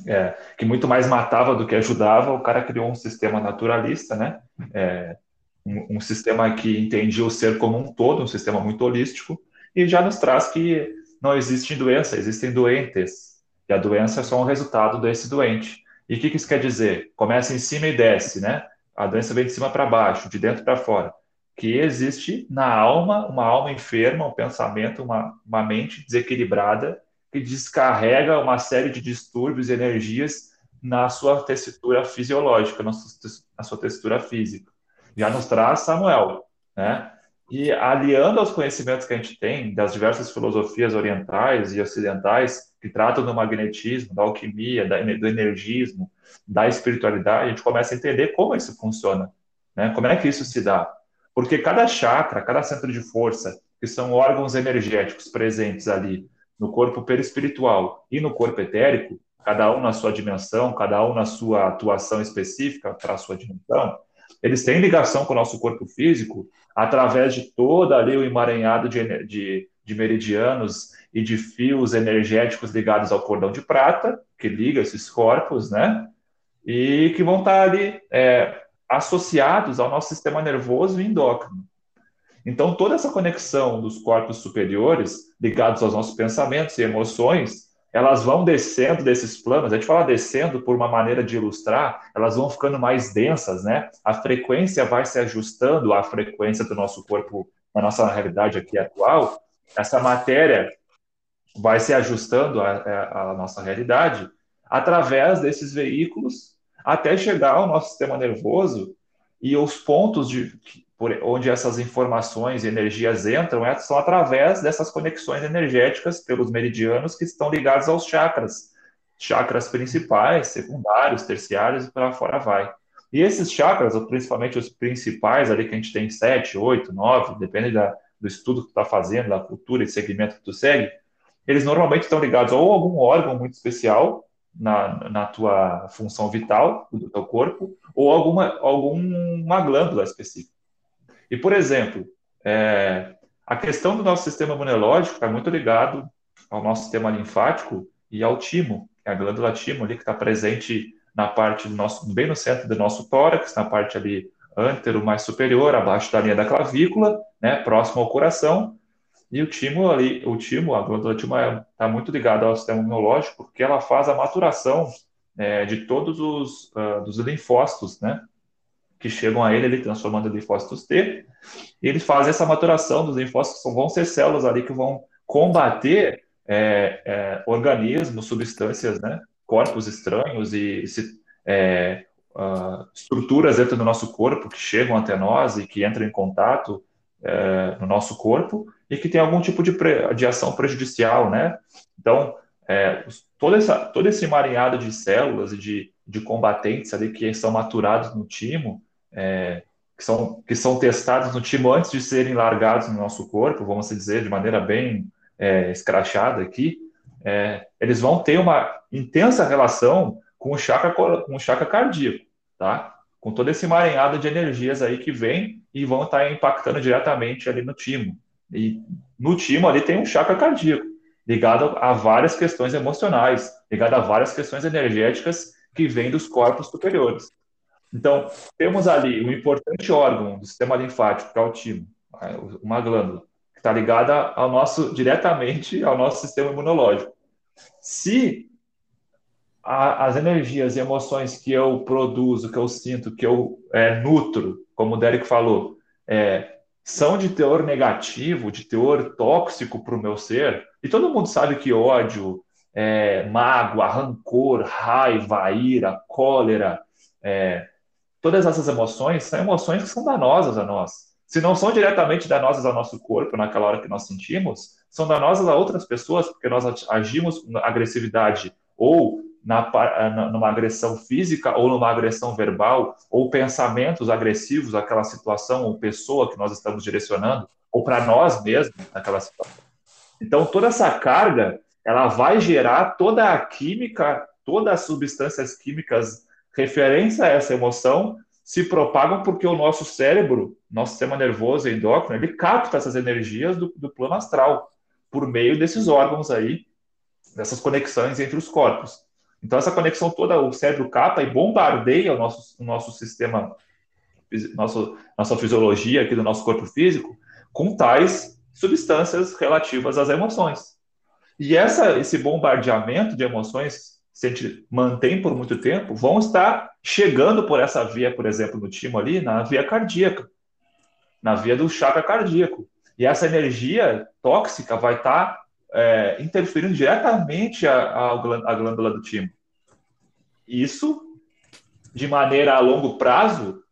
é, que muito mais matava do que ajudava, o cara criou um sistema naturalista, né, é, um, um, sistema que entendia o ser como um todo, um sistema muito holístico, e já nos traz que não existe doença, existem doentes, e a doença é só um resultado desse doente. E o que, que isso quer dizer? Começa em cima e desce, né? A doença vem de cima para baixo, de dentro para fora que existe na alma uma alma enferma, um pensamento, uma, uma mente desequilibrada que descarrega uma série de distúrbios e energias na sua tessitura fisiológica, na sua textura física. Já nos traz Samuel, né? E aliando aos conhecimentos que a gente tem das diversas filosofias orientais e ocidentais que tratam do magnetismo, da alquimia, do energismo, da espiritualidade, a gente começa a entender como isso funciona, né? Como é que isso se dá? Porque cada chakra, cada centro de força, que são órgãos energéticos presentes ali no corpo perispiritual e no corpo etérico, cada um na sua dimensão, cada um na sua atuação específica para a sua dimensão, eles têm ligação com o nosso corpo físico através de todo ali o emaranhado de, de, de meridianos e de fios energéticos ligados ao cordão de prata, que liga esses corpos, né? E que vão estar ali é, associados ao nosso sistema nervoso e endócrino. Então, toda essa conexão dos corpos superiores, ligados aos nossos pensamentos e emoções, elas vão descendo desses planos. A gente fala descendo por uma maneira de ilustrar, elas vão ficando mais densas, né? A frequência vai se ajustando à frequência do nosso corpo, na nossa realidade aqui atual. Essa matéria vai se ajustando à, à nossa realidade através desses veículos até chegar ao nosso sistema nervoso e os pontos de, por onde essas informações e energias entram é, são através dessas conexões energéticas pelos meridianos que estão ligados aos chakras, chakras principais, secundários, terciários e para fora vai. E esses chakras, principalmente os principais ali que a gente tem sete, oito, nove, depende da, do estudo que tu está fazendo, da cultura e segmento que tu segue, eles normalmente estão ligados a ou algum órgão muito especial na, na tua função vital do teu corpo, ou alguma, alguma glândula específica. E, por exemplo, é, a questão do nosso sistema imunológico está muito ligado ao nosso sistema linfático e ao timo, é a glândula timo ali que está presente na parte do nosso, bem no centro do nosso tórax, na parte ali antero mais superior, abaixo da linha da clavícula, né, próximo ao coração. E o timo ali, o timo, a glândula timo está é, muito ligada ao sistema imunológico, porque ela faz a maturação é, de todos os uh, dos linfócitos, né, que chegam a ele, ele transformando em linfócitos T, e eles fazem essa maturação dos linfócitos, vão ser células ali que vão combater é, é, organismos, substâncias, né, corpos estranhos e é, uh, estruturas dentro do nosso corpo que chegam até nós e que entram em contato é, no nosso corpo e que tem algum tipo de, pre, de ação prejudicial, né? Então, é, todo, essa, todo esse marinhado de células e de, de combatentes ali que são maturados no timo, é, que, são, que são testados no timo antes de serem largados no nosso corpo, vamos dizer, de maneira bem é, escrachada aqui, é, eles vão ter uma intensa relação com o chakra, com o chakra cardíaco, tá? Com todo esse marinhado de energias aí que vem e vão estar tá impactando diretamente ali no timo. E no timo ali tem um chakra cardíaco, ligado a várias questões emocionais, ligado a várias questões energéticas que vêm dos corpos superiores. Então, temos ali um importante órgão do sistema linfático, que é o timo, uma glândula, que está ligada ao nosso, diretamente ao nosso sistema imunológico. Se a, as energias e emoções que eu produzo, que eu sinto, que eu é, nutro, como o Derek falou, é, são de teor negativo, de teor tóxico para o meu ser, e todo mundo sabe que ódio, é, mágoa, rancor, raiva, ira, cólera, é, todas essas emoções são emoções que são danosas a nós. Se não são diretamente danosas ao nosso corpo naquela hora que nós sentimos, são danosas a outras pessoas, porque nós agimos com agressividade ou na, numa agressão física ou numa agressão verbal, ou pensamentos agressivos àquela situação ou pessoa que nós estamos direcionando, ou para nós mesmos naquela situação. Então, toda essa carga, ela vai gerar toda a química, todas as substâncias químicas referência a essa emoção se propagam porque o nosso cérebro, nosso sistema nervoso endócrino, ele capta essas energias do, do plano astral por meio desses órgãos aí, dessas conexões entre os corpos. Então, essa conexão toda, o cérebro capta e bombardeia o nosso, o nosso sistema, nosso, nossa fisiologia aqui do nosso corpo físico com tais substâncias relativas às emoções. E essa, esse bombardeamento de emoções se a gente mantém por muito tempo, vão estar chegando por essa via, por exemplo, no timo ali, na via cardíaca, na via do chakra cardíaco. E essa energia tóxica vai estar é, interferindo diretamente a, a, a glândula do timo. Isso, de maneira a longo prazo,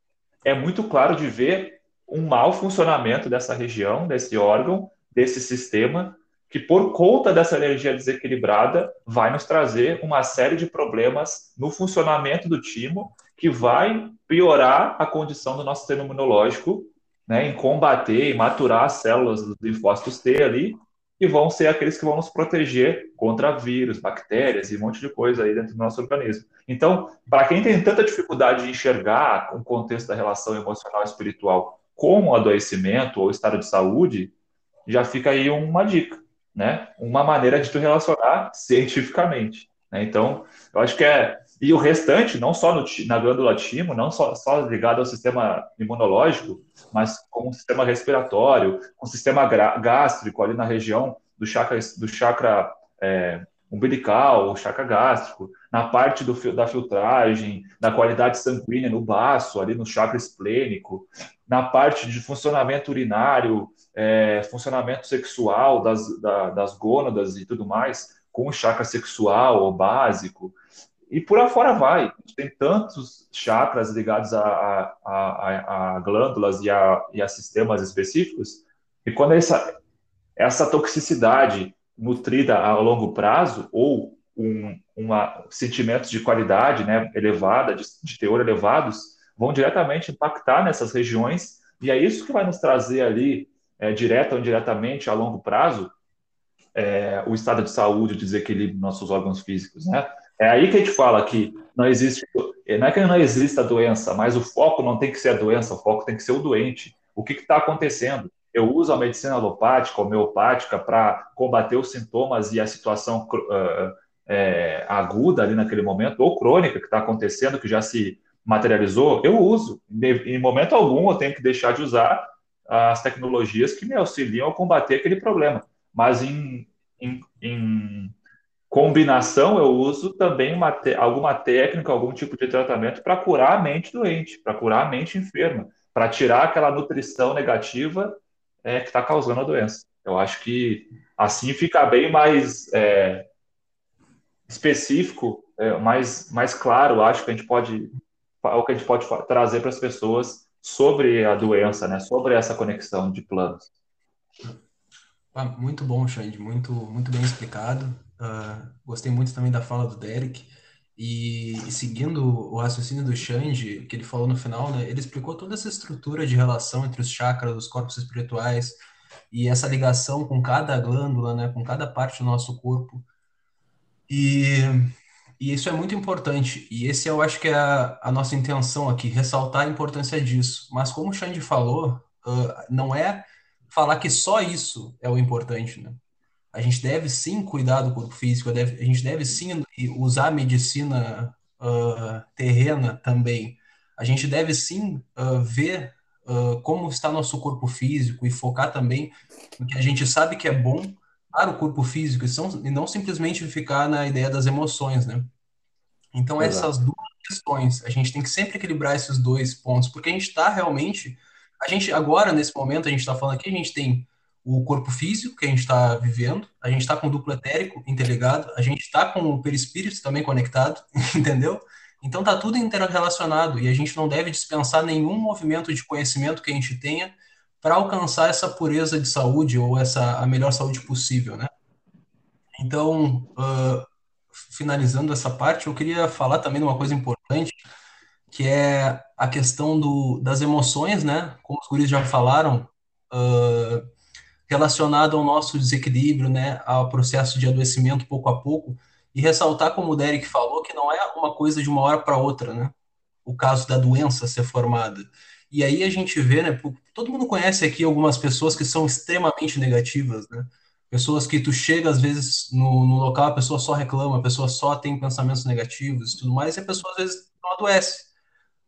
é muito claro de ver um mau funcionamento dessa região, desse órgão, desse sistema, que por conta dessa energia desequilibrada vai nos trazer uma série de problemas no funcionamento do timo que vai piorar a condição do nosso sistema imunológico, né, em combater e maturar as células dos linfócitos T ali, e vão ser aqueles que vão nos proteger contra vírus, bactérias e um monte de coisa aí dentro do nosso organismo. Então, para quem tem tanta dificuldade de enxergar o contexto da relação emocional e espiritual como adoecimento ou estado de saúde, já fica aí uma dica né, uma maneira de tu relacionar cientificamente. Né? Então, eu acho que é, E o restante, não só no, na glândula timo, não só, só ligado ao sistema imunológico, mas com o sistema respiratório, com o sistema gástrico ali na região do chakra, do chakra é, umbilical, o chakra gástrico, na parte do, da filtragem, da qualidade sanguínea no baço, ali no chakra esplênico, na parte de funcionamento urinário, é, funcionamento sexual das, da, das gônadas e tudo mais, com o chakra sexual ou básico, e por afora vai. Tem tantos chakras ligados a, a, a, a glândulas e a, e a sistemas específicos, e quando essa, essa toxicidade nutrida a longo prazo ou um, uma sentimentos de qualidade né, elevada, de, de teor elevados, vão diretamente impactar nessas regiões, e é isso que vai nos trazer ali, é, direto ou indiretamente, a longo prazo, é, o estado de saúde, o desequilíbrio dos nossos órgãos físicos, né? É aí que a gente fala que não existe, não é que não exista doença, mas o foco não tem que ser a doença, o foco tem que ser o doente. O que está acontecendo? Eu uso a medicina alopática, homeopática, para combater os sintomas e a situação uh, é, aguda ali naquele momento, ou crônica que está acontecendo, que já se materializou, eu uso. Em momento algum eu tenho que deixar de usar as tecnologias que me auxiliam a combater aquele problema. Mas em, em, em combinação, eu uso também uma te, alguma técnica, algum tipo de tratamento para curar a mente doente, para curar a mente enferma, para tirar aquela nutrição negativa é, que está causando a doença. Eu acho que assim fica bem mais é, específico, é, mais, mais claro, acho que a gente pode o que a gente pode trazer para as pessoas sobre a doença, né? Sobre essa conexão de planos. Ah, muito bom, Xande, muito, muito bem explicado. Uh, gostei muito também da fala do Derek. E, e, seguindo o raciocínio do Xande, que ele falou no final, né, ele explicou toda essa estrutura de relação entre os chakras, os corpos espirituais, e essa ligação com cada glândula, né, com cada parte do nosso corpo. E, e isso é muito importante. E esse eu acho que é a, a nossa intenção aqui, ressaltar a importância disso. Mas como o Xande falou, uh, não é falar que só isso é o importante, né? A gente deve sim cuidar do corpo físico, deve, a gente deve sim usar a medicina uh, terrena também. A gente deve sim uh, ver como está nosso corpo físico e focar também no que a gente sabe que é bom o corpo físico e, são, e não simplesmente ficar na ideia das emoções, né? Então, Exato. essas duas questões, a gente tem que sempre equilibrar esses dois pontos, porque a gente está realmente a gente, agora, nesse momento, a gente está falando aqui, a gente tem o corpo físico que a gente está vivendo, a gente está com o duplo etérico interligado, a gente está com o perispírito também conectado, entendeu? Então tá tudo interrelacionado e a gente não deve dispensar nenhum movimento de conhecimento que a gente tenha para alcançar essa pureza de saúde ou essa a melhor saúde possível, né? Então, uh, finalizando essa parte, eu queria falar também de uma coisa importante que é a questão do, das emoções, né? Como os guris já falaram, uh, relacionado ao nosso desequilíbrio, né? Ao processo de adoecimento pouco a pouco. E ressaltar, como o Derek falou, que não é uma coisa de uma hora para outra, né? O caso da doença ser formada. E aí a gente vê, né? Todo mundo conhece aqui algumas pessoas que são extremamente negativas, né? Pessoas que tu chega, às vezes, no, no local, a pessoa só reclama, a pessoa só tem pensamentos negativos e tudo mais, e a pessoa, às vezes, não adoece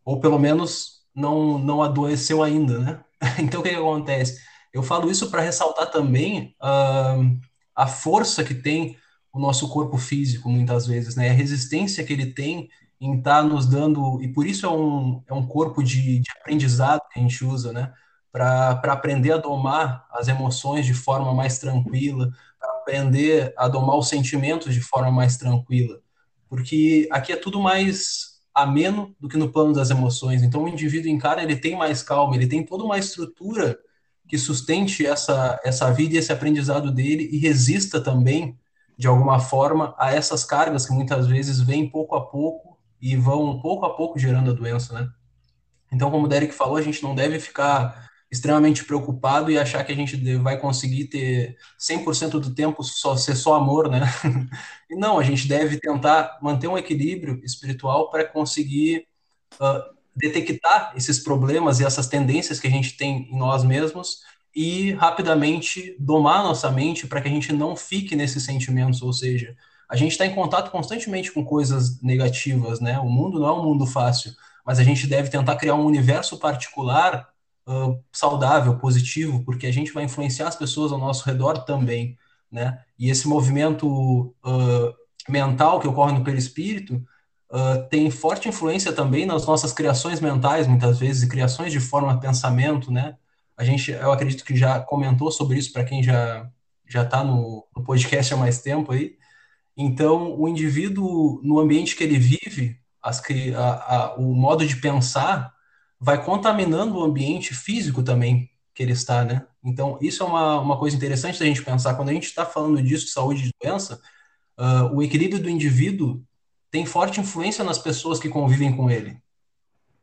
ou pelo menos não, não adoeceu ainda, né? Então, o que, que acontece? Eu falo isso para ressaltar também uh, a força que tem o nosso corpo físico, muitas vezes, né? A resistência que ele tem em estar tá nos dando, e por isso é um, é um corpo de, de aprendizado que a gente usa, né? Para aprender a domar as emoções de forma mais tranquila, para aprender a domar os sentimentos de forma mais tranquila. Porque aqui é tudo mais ameno do que no plano das emoções. Então, o indivíduo encara, ele tem mais calma, ele tem toda uma estrutura que sustente essa, essa vida e esse aprendizado dele e resista também, de alguma forma, a essas cargas que muitas vezes vêm pouco a pouco e vão pouco a pouco gerando a doença, né? Então, como o Derek falou, a gente não deve ficar extremamente preocupado e achar que a gente vai conseguir ter 100% do tempo só ser só amor, né? E não, a gente deve tentar manter um equilíbrio espiritual para conseguir uh, detectar esses problemas e essas tendências que a gente tem em nós mesmos e rapidamente domar nossa mente para que a gente não fique nesses sentimentos, ou seja, a gente está em contato constantemente com coisas negativas, né? O mundo não é um mundo fácil, mas a gente deve tentar criar um universo particular uh, saudável, positivo, porque a gente vai influenciar as pessoas ao nosso redor também, né? E esse movimento uh, mental que ocorre no perispírito uh, tem forte influência também nas nossas criações mentais, muitas vezes, e criações de forma pensamento, né? A gente, eu acredito que já comentou sobre isso para quem já já está no, no podcast há mais tempo aí. Então, o indivíduo, no ambiente que ele vive, as, a, a, o modo de pensar vai contaminando o ambiente físico também que ele está, né? Então, isso é uma, uma coisa interessante da gente pensar. Quando a gente está falando disso, de saúde e doença, uh, o equilíbrio do indivíduo tem forte influência nas pessoas que convivem com ele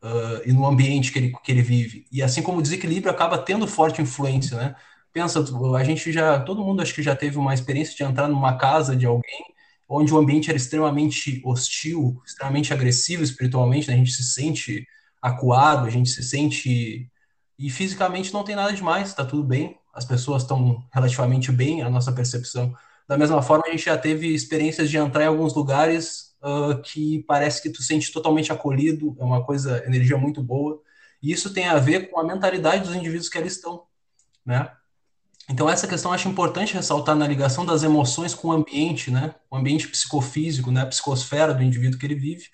uh, e no ambiente que ele, que ele vive. E assim como o desequilíbrio acaba tendo forte influência, né? Pensa, a gente já, todo mundo acho que já teve uma experiência de entrar numa casa de alguém onde o ambiente era extremamente hostil, extremamente agressivo espiritualmente, né? a gente se sente acuado, a gente se sente e fisicamente não tem nada demais, está tudo bem, as pessoas estão relativamente bem, a nossa percepção. Da mesma forma, a gente já teve experiências de entrar em alguns lugares uh, que parece que tu sente totalmente acolhido, é uma coisa, energia muito boa. E isso tem a ver com a mentalidade dos indivíduos que ali estão, né? Então essa questão acho importante ressaltar na ligação das emoções com o ambiente, né? O ambiente psicofísico, né? A psicosfera do indivíduo que ele vive.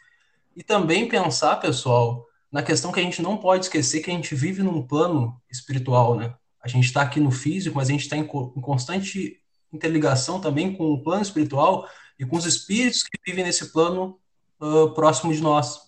E também pensar, pessoal, na questão que a gente não pode esquecer que a gente vive num plano espiritual, né? A gente está aqui no físico, mas a gente está em, em constante interligação também com o plano espiritual e com os espíritos que vivem nesse plano uh, próximo de nós.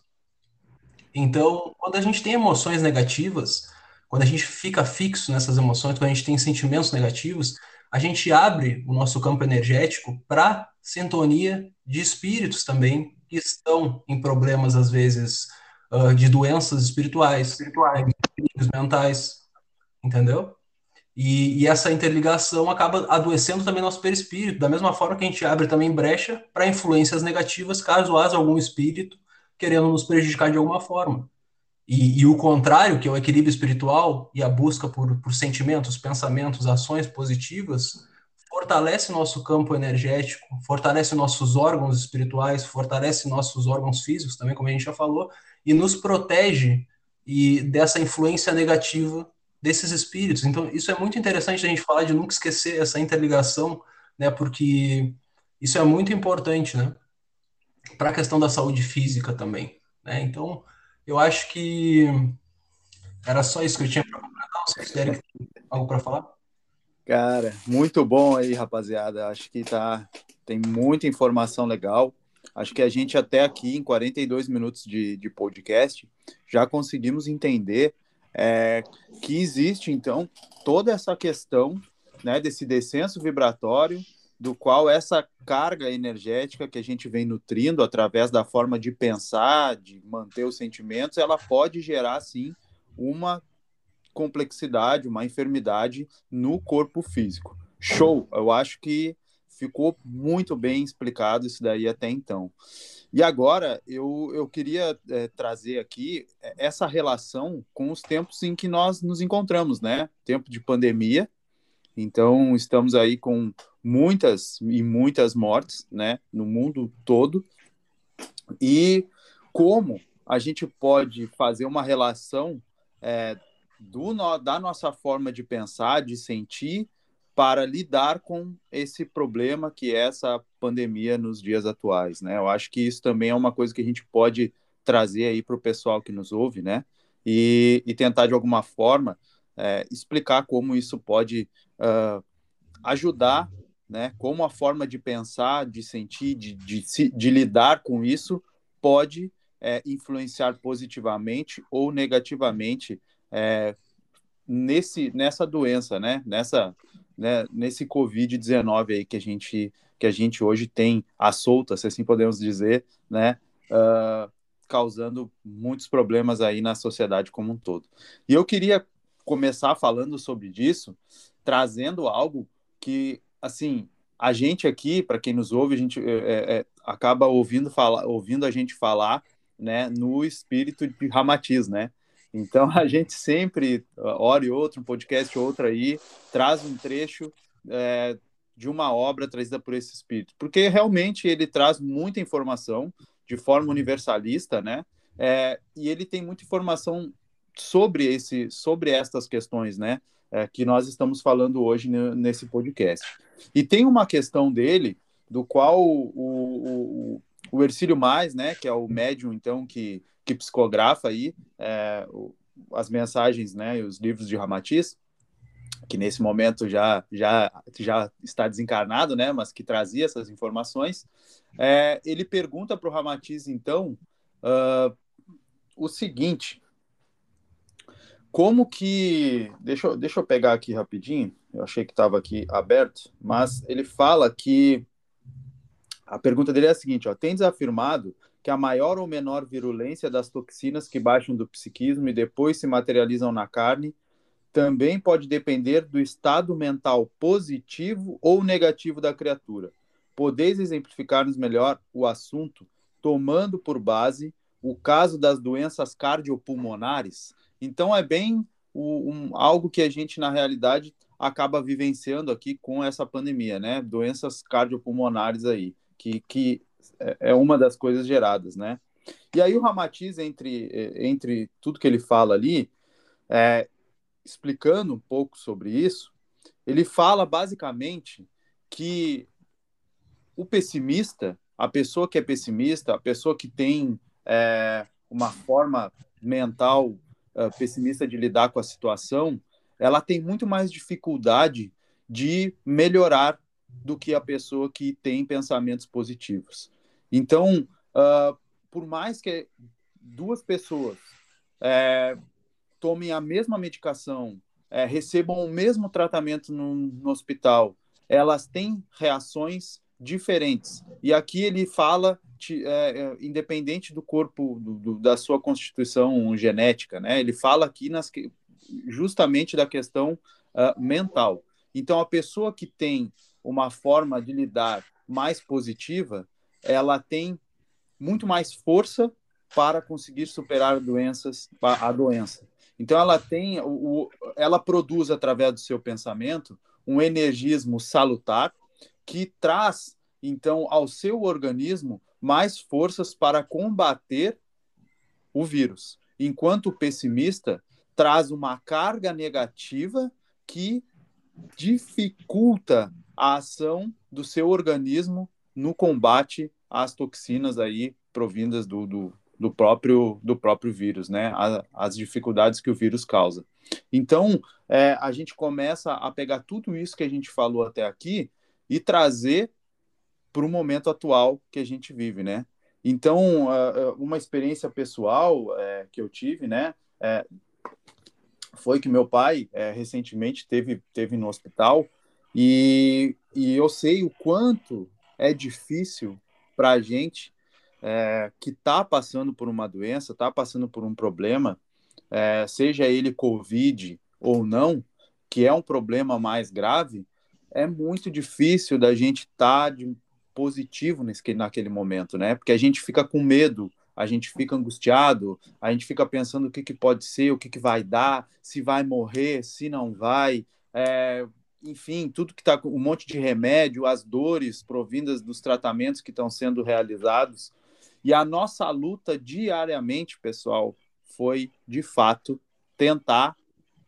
Então, quando a gente tem emoções negativas, quando a gente fica fixo nessas emoções, quando a gente tem sentimentos negativos, a gente abre o nosso campo energético para sintonia de espíritos também que estão em problemas às vezes uh, de doenças espirituais, espirituais, mentais, entendeu? E, e, essa interligação acaba adoecendo também nosso perispírito, da mesma forma que a gente abre também brecha para influências negativas, caso haja algum espírito querendo nos prejudicar de alguma forma. E, e, o contrário, que é o equilíbrio espiritual e a busca por, por sentimentos, pensamentos, ações positivas, fortalece nosso campo energético, fortalece nossos órgãos espirituais, fortalece nossos órgãos físicos, também, como a gente já falou, e nos protege e dessa influência negativa desses espíritos. Então, isso é muito interessante a gente falar de nunca esquecer essa interligação, né? Porque isso é muito importante, né? Para a questão da saúde física também, né? Então, eu acho que era só isso que eu tinha para completar. Vocês querem algo para falar? Cara, muito bom aí, rapaziada. Acho que tá tem muita informação legal. Acho que a gente até aqui, em 42 minutos de, de podcast, já conseguimos entender é, que existe, então, toda essa questão né, desse descenso vibratório, do qual essa carga energética que a gente vem nutrindo através da forma de pensar, de manter os sentimentos, ela pode gerar, sim, uma complexidade, uma enfermidade no corpo físico. Show! Eu acho que ficou muito bem explicado isso daí até então. E agora eu, eu queria é, trazer aqui é, essa relação com os tempos em que nós nos encontramos, né? Tempo de pandemia. Então estamos aí com muitas e muitas mortes, né? No mundo todo. E como a gente pode fazer uma relação é, do, da nossa forma de pensar, de sentir para lidar com esse problema que é essa pandemia nos dias atuais, né? Eu acho que isso também é uma coisa que a gente pode trazer aí para o pessoal que nos ouve, né? E, e tentar de alguma forma é, explicar como isso pode uh, ajudar, né? Como a forma de pensar, de sentir, de, de, de lidar com isso pode é, influenciar positivamente ou negativamente é, nesse, nessa doença, né? Nessa né, nesse Covid-19 aí que a gente que a gente hoje tem à solta, se assim podemos dizer, né, uh, causando muitos problemas aí na sociedade como um todo. E eu queria começar falando sobre isso, trazendo algo que, assim, a gente aqui, para quem nos ouve, a gente é, é, acaba ouvindo falar, ouvindo a gente falar, né, no espírito de Ramatiz, né? Então a gente sempre, hora e outro, um podcast outro aí, traz um trecho é, de uma obra trazida por esse espírito, porque realmente ele traz muita informação de forma universalista, né? É, e ele tem muita informação sobre esse, sobre estas questões, né? É, que nós estamos falando hoje nesse podcast. E tem uma questão dele, do qual o, o, o Ercílio Mais, né, que é o médium, então, que, que psicografa aí é, as mensagens, né, e os livros de Ramatiz, que nesse momento já, já, já está desencarnado, né, mas que trazia essas informações, é, ele pergunta para o Ramatiz, então, uh, o seguinte, como que... Deixa deixa eu pegar aqui rapidinho, eu achei que estava aqui aberto, mas ele fala que... A pergunta dele é a seguinte, ó, tendes afirmado que a maior ou menor virulência das toxinas que baixam do psiquismo e depois se materializam na carne também pode depender do estado mental positivo ou negativo da criatura. Podeis exemplificar-nos melhor o assunto, tomando por base o caso das doenças cardiopulmonares? Então, é bem um, algo que a gente, na realidade, acaba vivenciando aqui com essa pandemia, né? Doenças cardiopulmonares aí, que, que é, é uma das coisas geradas, né? E aí o Ramatiz, entre, entre tudo que ele fala ali, é, explicando um pouco sobre isso, ele fala basicamente que o pessimista, a pessoa que é pessimista, a pessoa que tem é, uma forma mental é, pessimista de lidar com a situação, ela tem muito mais dificuldade de melhorar do que a pessoa que tem pensamentos positivos. Então, uh, por mais que duas pessoas é, tomem a mesma medicação, é, recebam o mesmo tratamento no, no, hospital, elas têm reações diferentes. E aqui ele fala, de, é, é, independente do corpo, do, do, da sua constituição genética, né? Ele fala aqui nas, justamente da questão uh, mental. Então, a pessoa que tem uma forma de lidar mais positiva, ela tem muito mais força para conseguir superar doenças, a doença. Então ela tem, o, ela produz através do seu pensamento um energismo salutar que traz então ao seu organismo mais forças para combater o vírus, enquanto o pessimista traz uma carga negativa que dificulta a ação do seu organismo no combate às toxinas aí provindas do, do, do próprio, do próprio vírus, né? as dificuldades que o vírus causa. Então, é, a gente começa a pegar tudo isso que a gente falou até aqui e trazer para o momento atual que a gente vive, né? Então, uma experiência pessoal é, que eu tive, né? É, foi que meu pai é, recentemente teve, teve no hospital e, e eu sei o quanto é difícil para a gente é, que está passando por uma doença, está passando por um problema, é, seja ele Covid ou não, que é um problema mais grave, é muito difícil da gente estar tá positivo nesse, naquele momento, né? Porque a gente fica com medo, a gente fica angustiado, a gente fica pensando o que, que pode ser, o que, que vai dar, se vai morrer, se não vai. É, enfim, tudo que está um monte de remédio, as dores provindas dos tratamentos que estão sendo realizados. E a nossa luta diariamente, pessoal, foi de fato tentar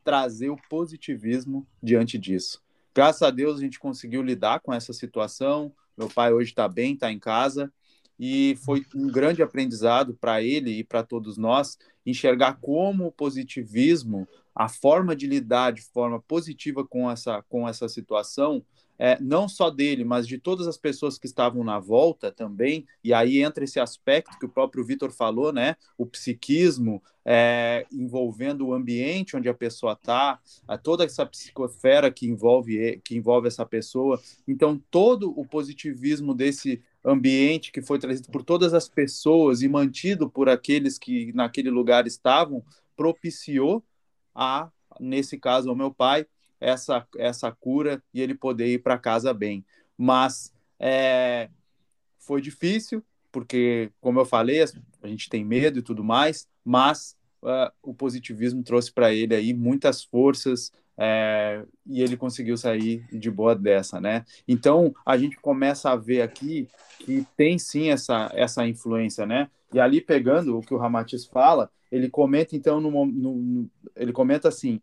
trazer o positivismo diante disso. Graças a Deus a gente conseguiu lidar com essa situação. Meu pai hoje está bem, está em casa e foi um grande aprendizado para ele e para todos nós enxergar como o positivismo, a forma de lidar de forma positiva com essa, com essa situação, é, não só dele, mas de todas as pessoas que estavam na volta também, e aí entra esse aspecto que o próprio Vitor falou, né? O psiquismo é, envolvendo o ambiente onde a pessoa está, toda essa psicosfera que envolve, que envolve essa pessoa. Então, todo o positivismo desse ambiente que foi trazido por todas as pessoas e mantido por aqueles que naquele lugar estavam, propiciou a, nesse caso, ao meu pai, essa, essa cura e ele poder ir para casa bem. Mas é, foi difícil, porque, como eu falei, a gente tem medo e tudo mais, mas uh, o positivismo trouxe para ele aí muitas forças, é, e ele conseguiu sair de boa dessa, né? Então a gente começa a ver aqui que tem sim essa, essa influência, né? E ali pegando o que o Ramatiz fala, ele comenta então no, no, ele comenta assim: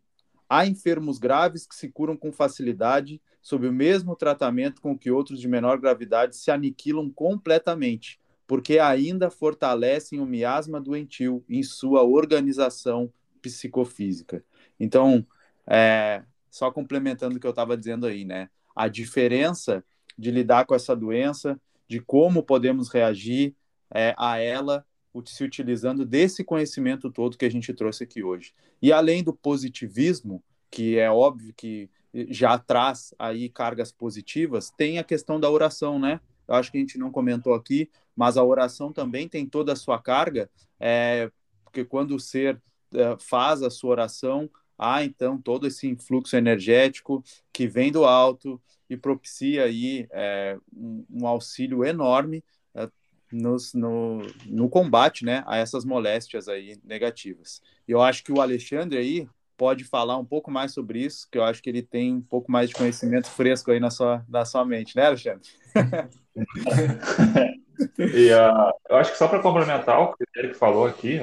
há enfermos graves que se curam com facilidade sob o mesmo tratamento com que outros de menor gravidade se aniquilam completamente, porque ainda fortalecem o miasma doentio em sua organização psicofísica. Então, é, só complementando o que eu estava dizendo aí, né? A diferença de lidar com essa doença, de como podemos reagir é, a ela, se utilizando desse conhecimento todo que a gente trouxe aqui hoje. E além do positivismo, que é óbvio que já traz aí cargas positivas, tem a questão da oração, né? Eu acho que a gente não comentou aqui, mas a oração também tem toda a sua carga, é, porque quando o ser é, faz a sua oração, há então todo esse influxo energético que vem do alto e propicia aí é, um, um, auxílio enorme é, nos, no, no combate né, a essas moléstias aí negativas. E eu acho que o Alexandre aí pode falar um pouco mais sobre isso, que eu acho que ele tem um pouco mais de conhecimento fresco aí na sua, na sua mente, né, Alexandre? e, uh, eu acho que só para complementar o que o Eric falou aqui,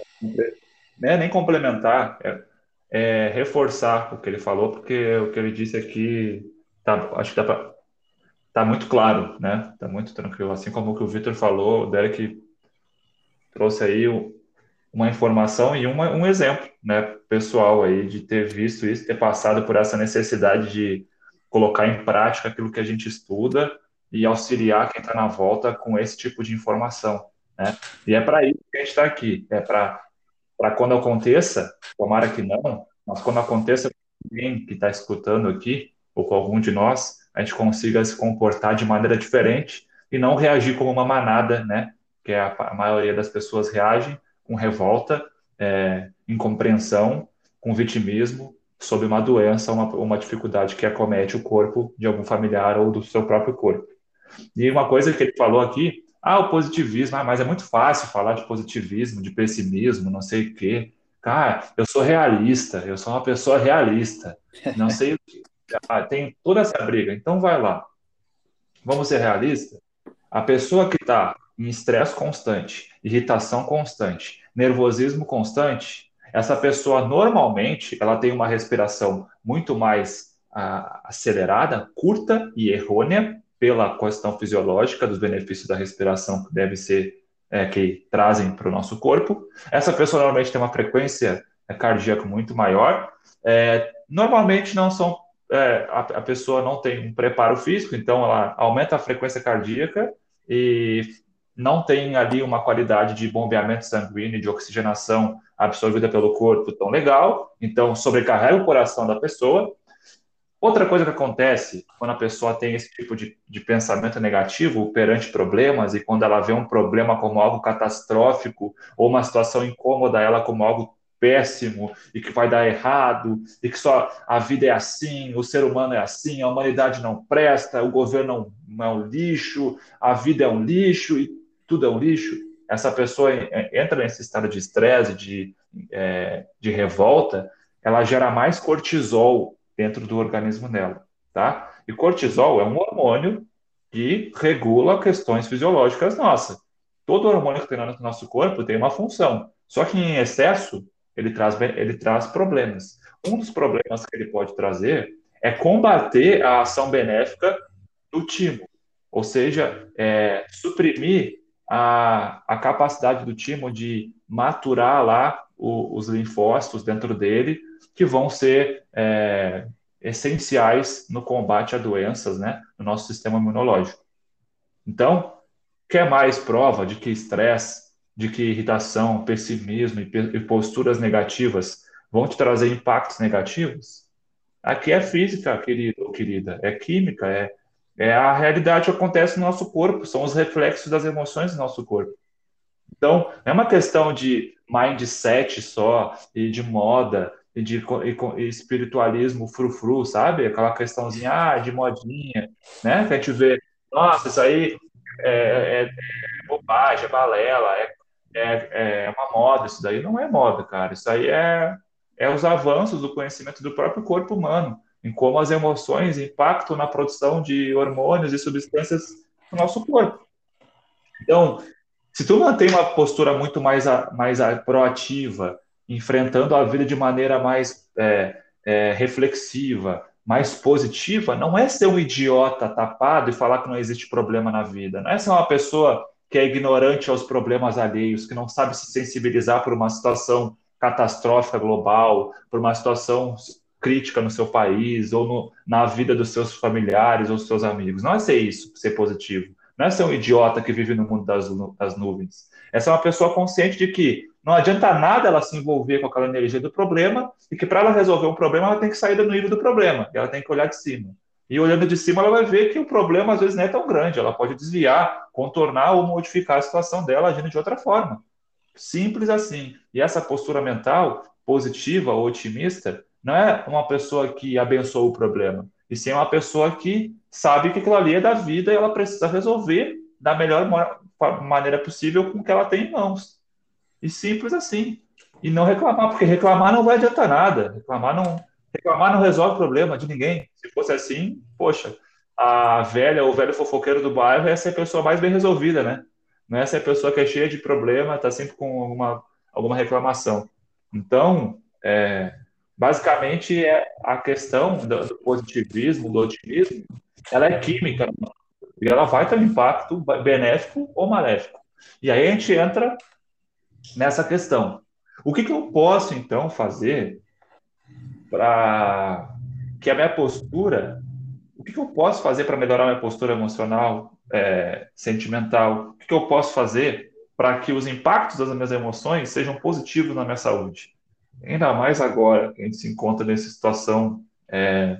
né, nem complementar, é, é, reforçar o que ele falou, porque o que ele disse aqui, tá, acho que dá pra, tá muito claro, né? Tá muito tranquilo. Assim como o que o Victor falou, o Derek trouxe aí uma informação e uma, um exemplo, né, pessoal aí de ter visto isso, ter passado por essa necessidade de colocar em prática aquilo que a gente estuda e auxiliar quem está na volta com esse tipo de informação, né? E é para isso que a gente está aqui, é para para quando aconteça, tomara que não, mas quando aconteça alguém que está escutando aqui, ou com algum de nós, a gente consiga se comportar de maneira diferente e não reagir como uma manada, né? Que é a, a maioria das pessoas reagem com revolta, é, incompreensão, com vitimismo sobre uma doença, uma, uma dificuldade que acomete o corpo de algum familiar ou do seu próprio corpo. E uma coisa que ele falou aqui ah, o positivismo, ah, mas é muito fácil falar de positivismo, de pessimismo, não sei o quê. Cara, eu sou realista, eu sou uma pessoa realista. Não sei o que. Ah, tem toda essa briga. Então vai lá. Vamos ser realistas? A pessoa que está em estresse constante, irritação constante, nervosismo constante, essa pessoa normalmente ela tem uma respiração muito mais ah, acelerada, curta e errônea, pela questão fisiológica dos benefícios da respiração que deve ser é, que trazem para o nosso corpo. Essa pessoa normalmente tem uma frequência é, cardíaca muito maior. É, normalmente não são é, a, a, pessoa não tem um preparo físico, então ela aumenta a frequência cardíaca e não tem ali uma qualidade de bombeamento sanguíneo, de oxigenação absorvida pelo corpo tão legal, então sobrecarrega o coração da pessoa Outra coisa que acontece quando a pessoa tem esse tipo de, de pensamento negativo perante problemas e quando ela vê um problema como algo catastrófico ou uma situação incômoda ela como algo péssimo e que vai dar errado e que só a vida é assim, o ser humano é assim, a humanidade não presta, o governo é um lixo, a vida é um lixo e tudo é um lixo. Essa pessoa entra nesse estado de estresse, de, é, de revolta, ela gera mais cortisol dentro do organismo dela, tá? E cortisol é um hormônio que regula questões fisiológicas nossas. Todo hormônio que tem no nosso corpo tem uma função, só que em excesso ele traz, ele traz problemas. Um dos problemas que ele pode trazer é combater a ação benéfica do timo, ou seja, é, suprimir a, a capacidade do timo de maturar lá o, os linfócitos dentro dele que vão ser é, essenciais no combate a doenças, né, no nosso sistema imunológico. Então, quer mais prova de que estresse, de que irritação, pessimismo e posturas negativas vão te trazer impactos negativos? Aqui é física, querido querida, é química, é, é a realidade que acontece no nosso corpo, são os reflexos das emoções do nosso corpo. Então, não é uma questão de mindset só e de moda de e, espiritualismo frufru, sabe? Aquela questãozinha ah, de modinha, né? Que a gente vê, nossa, isso aí é, é, é bobagem, é balela, é, é, é uma moda, isso daí não é moda, cara. Isso aí é, é os avanços do conhecimento do próprio corpo humano. em como as emoções impactam na produção de hormônios e substâncias no nosso corpo. Então, se tu mantém uma postura muito mais, mais proativa, enfrentando a vida de maneira mais é, é, reflexiva, mais positiva, não é ser um idiota tapado e falar que não existe problema na vida. Não é ser uma pessoa que é ignorante aos problemas alheios, que não sabe se sensibilizar por uma situação catastrófica global, por uma situação crítica no seu país ou no, na vida dos seus familiares ou dos seus amigos. Não é ser isso, ser positivo. Não é ser um idiota que vive no mundo das, das nuvens. É ser uma pessoa consciente de que não adianta nada ela se envolver com aquela energia do problema e que para ela resolver um problema ela tem que sair do nível do problema, ela tem que olhar de cima. E olhando de cima ela vai ver que o problema às vezes não é tão grande, ela pode desviar, contornar ou modificar a situação dela agindo de outra forma. Simples assim. E essa postura mental positiva ou otimista não é uma pessoa que abençoa o problema, e sim uma pessoa que sabe que aquilo ali é da vida e ela precisa resolver da melhor maneira possível com o que ela tem em mãos. E simples assim. E não reclamar, porque reclamar não vai adiantar nada. Reclamar não, reclamar não resolve o problema de ninguém. Se fosse assim, poxa, a velha ou velho fofoqueiro do bairro ia ser a pessoa mais bem resolvida, né? Não é essa pessoa que é cheia de problema, está sempre com alguma, alguma reclamação. Então, é, basicamente, é a questão do, do, positivismo, do otimismo, ela é química e ela vai ter um impacto benéfico ou maléfico. E aí a gente entra nessa questão. O que, que eu posso, então, fazer para que a minha postura, o que, que eu posso fazer para melhorar a minha postura emocional, é, sentimental? O que, que eu posso fazer para que os impactos das minhas emoções sejam positivos na minha saúde? Ainda mais agora que a gente se encontra nessa situação é,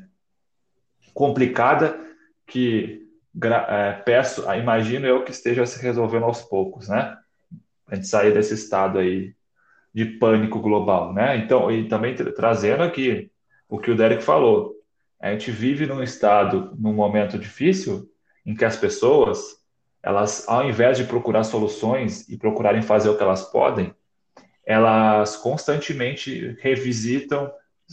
complicada que é, peço, imagino eu que esteja se resolvendo aos poucos, né? A gente sair desse estado aí de pânico global, né? Então, e também trazendo aqui o que o Derek falou, a gente vive num estado, num momento difícil, em que as pessoas, elas, ao invés de procurar soluções e procurarem fazer o que elas podem, elas constantemente revisitam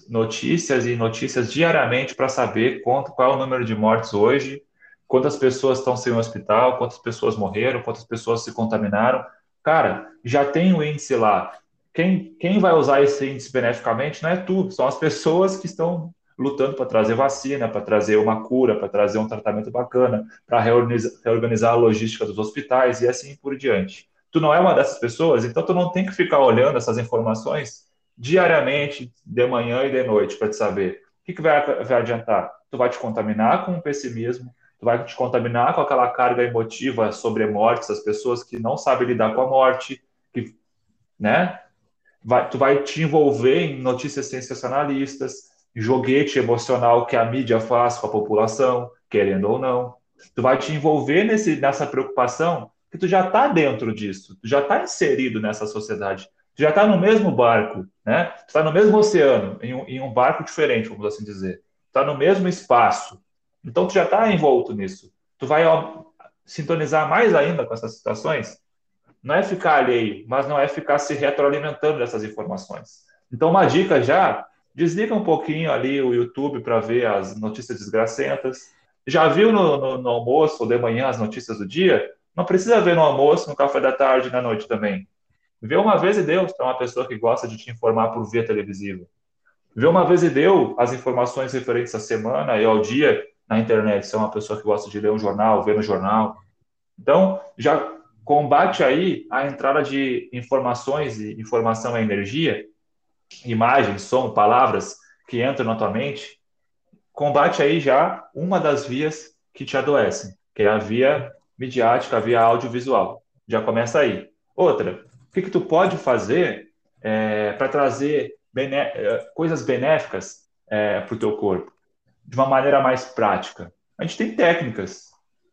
notícias e notícias diariamente para saber quanto, qual é o número de mortes hoje, quantas pessoas estão sem hospital, quantas pessoas morreram, quantas pessoas se contaminaram. Cara, já tem o um índice lá. Quem, quem vai usar esse índice beneficamente não é tu, são as pessoas que estão lutando para trazer vacina, para trazer uma cura, para trazer um tratamento bacana, para reorganizar, reorganizar a logística dos hospitais e assim por diante tu não é uma dessas pessoas, então tu não tem que ficar olhando essas informações diariamente, de manhã e de noite, para te saber. O que, que vai, vai adiantar? Tu vai te contaminar com o pessimismo, tu vai te contaminar com aquela carga emotiva sobre mortes, as pessoas que não sabem lidar com a morte, que, né? Vai, tu vai te envolver em notícias sensacionalistas, joguete emocional que a mídia faz com a população, querendo ou não. Tu vai te envolver nesse, nessa preocupação que tu já está dentro disso, tu já está inserido nessa sociedade, tu já está no mesmo barco, né? Tu está no mesmo oceano, em um, em um, barco diferente, vamos assim dizer. Está no mesmo espaço. Então tu já está envolto nisso. Tu vai sintonizar mais ainda com essas situações. Não é ficar alheio, mas não é ficar se retroalimentando dessas informações. Então uma dica já, desliga um pouquinho ali o YouTube para ver as notícias desgracentas. Já viu no, no, no almoço ou de manhã as notícias do dia? Não precisa ver no almoço, no café da tarde, na noite também. Vê uma vez e deu, é uma pessoa que gosta de te informar por via televisiva. Vê uma vez e deu as informações referentes à semana e ao dia na internet. Se é uma pessoa que gosta de ler um jornal, ver no jornal. Então, já combate aí a entrada de informações e informação é energia, imagens, som, palavras que entram na tua mente. Combate aí já uma das vias que te adoecem, que é a via midiática, via audiovisual. Já começa aí. Outra, o que, que tu pode fazer é, para trazer bené é, coisas benéficas é, para o teu corpo de uma maneira mais prática? A gente tem técnicas,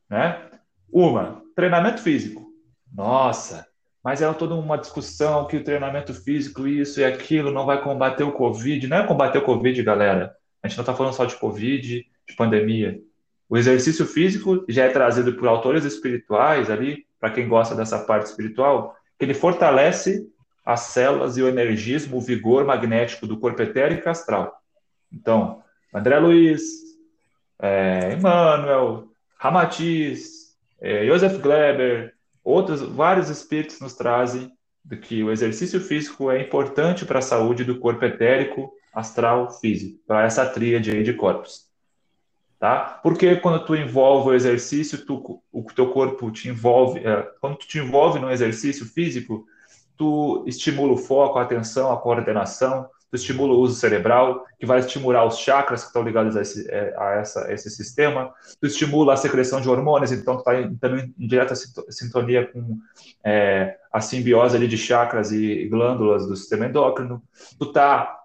né? Uma, treinamento físico. Nossa, mas é toda uma discussão que o treinamento físico, isso e aquilo, não vai combater o Covid. Não é combater o Covid, galera. A gente não está falando só de Covid, de pandemia. O exercício físico já é trazido por autores espirituais ali, para quem gosta dessa parte espiritual, que ele fortalece as células e o energismo, o vigor magnético do corpo etérico e astral. Então, André Luiz, é, Emmanuel, Ramatiz, é, Joseph Gleber, outros, vários espíritos nos trazem de que o exercício físico é importante para a saúde do corpo etérico, astral, físico, para essa tríade aí de corpos. Tá? Porque quando tu envolve o exercício, tu, o teu corpo te envolve, é, quando tu te envolve no exercício físico, tu estimula o foco, a atenção, a coordenação, estimula o uso cerebral, que vai estimular os chakras que estão ligados a esse, é, a essa, a esse sistema, tu estimula a secreção de hormônios, então tu está entrando em direta sintonia com é, a simbiose ali de chakras e glândulas do sistema endócrino, tu está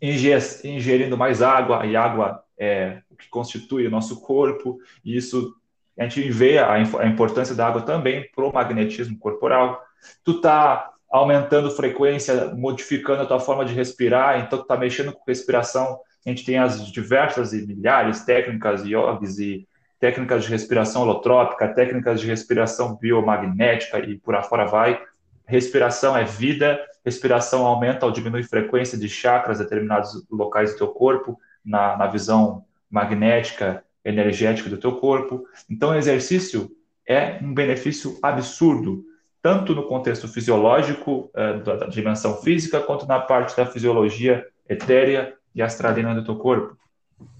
ingerindo mais água, e água é o que constitui o nosso corpo, e isso a gente vê a, a importância da água também para o magnetismo corporal. Tu está aumentando frequência, modificando a tua forma de respirar, então tu está mexendo com respiração. A gente tem as diversas e milhares técnicas, yogis e técnicas de respiração holotrópica, técnicas de respiração biomagnética e por afora vai. Respiração é vida, respiração aumenta ou diminui frequência de chakras determinados locais do teu corpo, na, na visão magnética, energética do teu corpo. Então, exercício é um benefício absurdo, tanto no contexto fisiológico, é, da, dimensão física, quanto na parte da fisiologia etérea e astralina do teu corpo.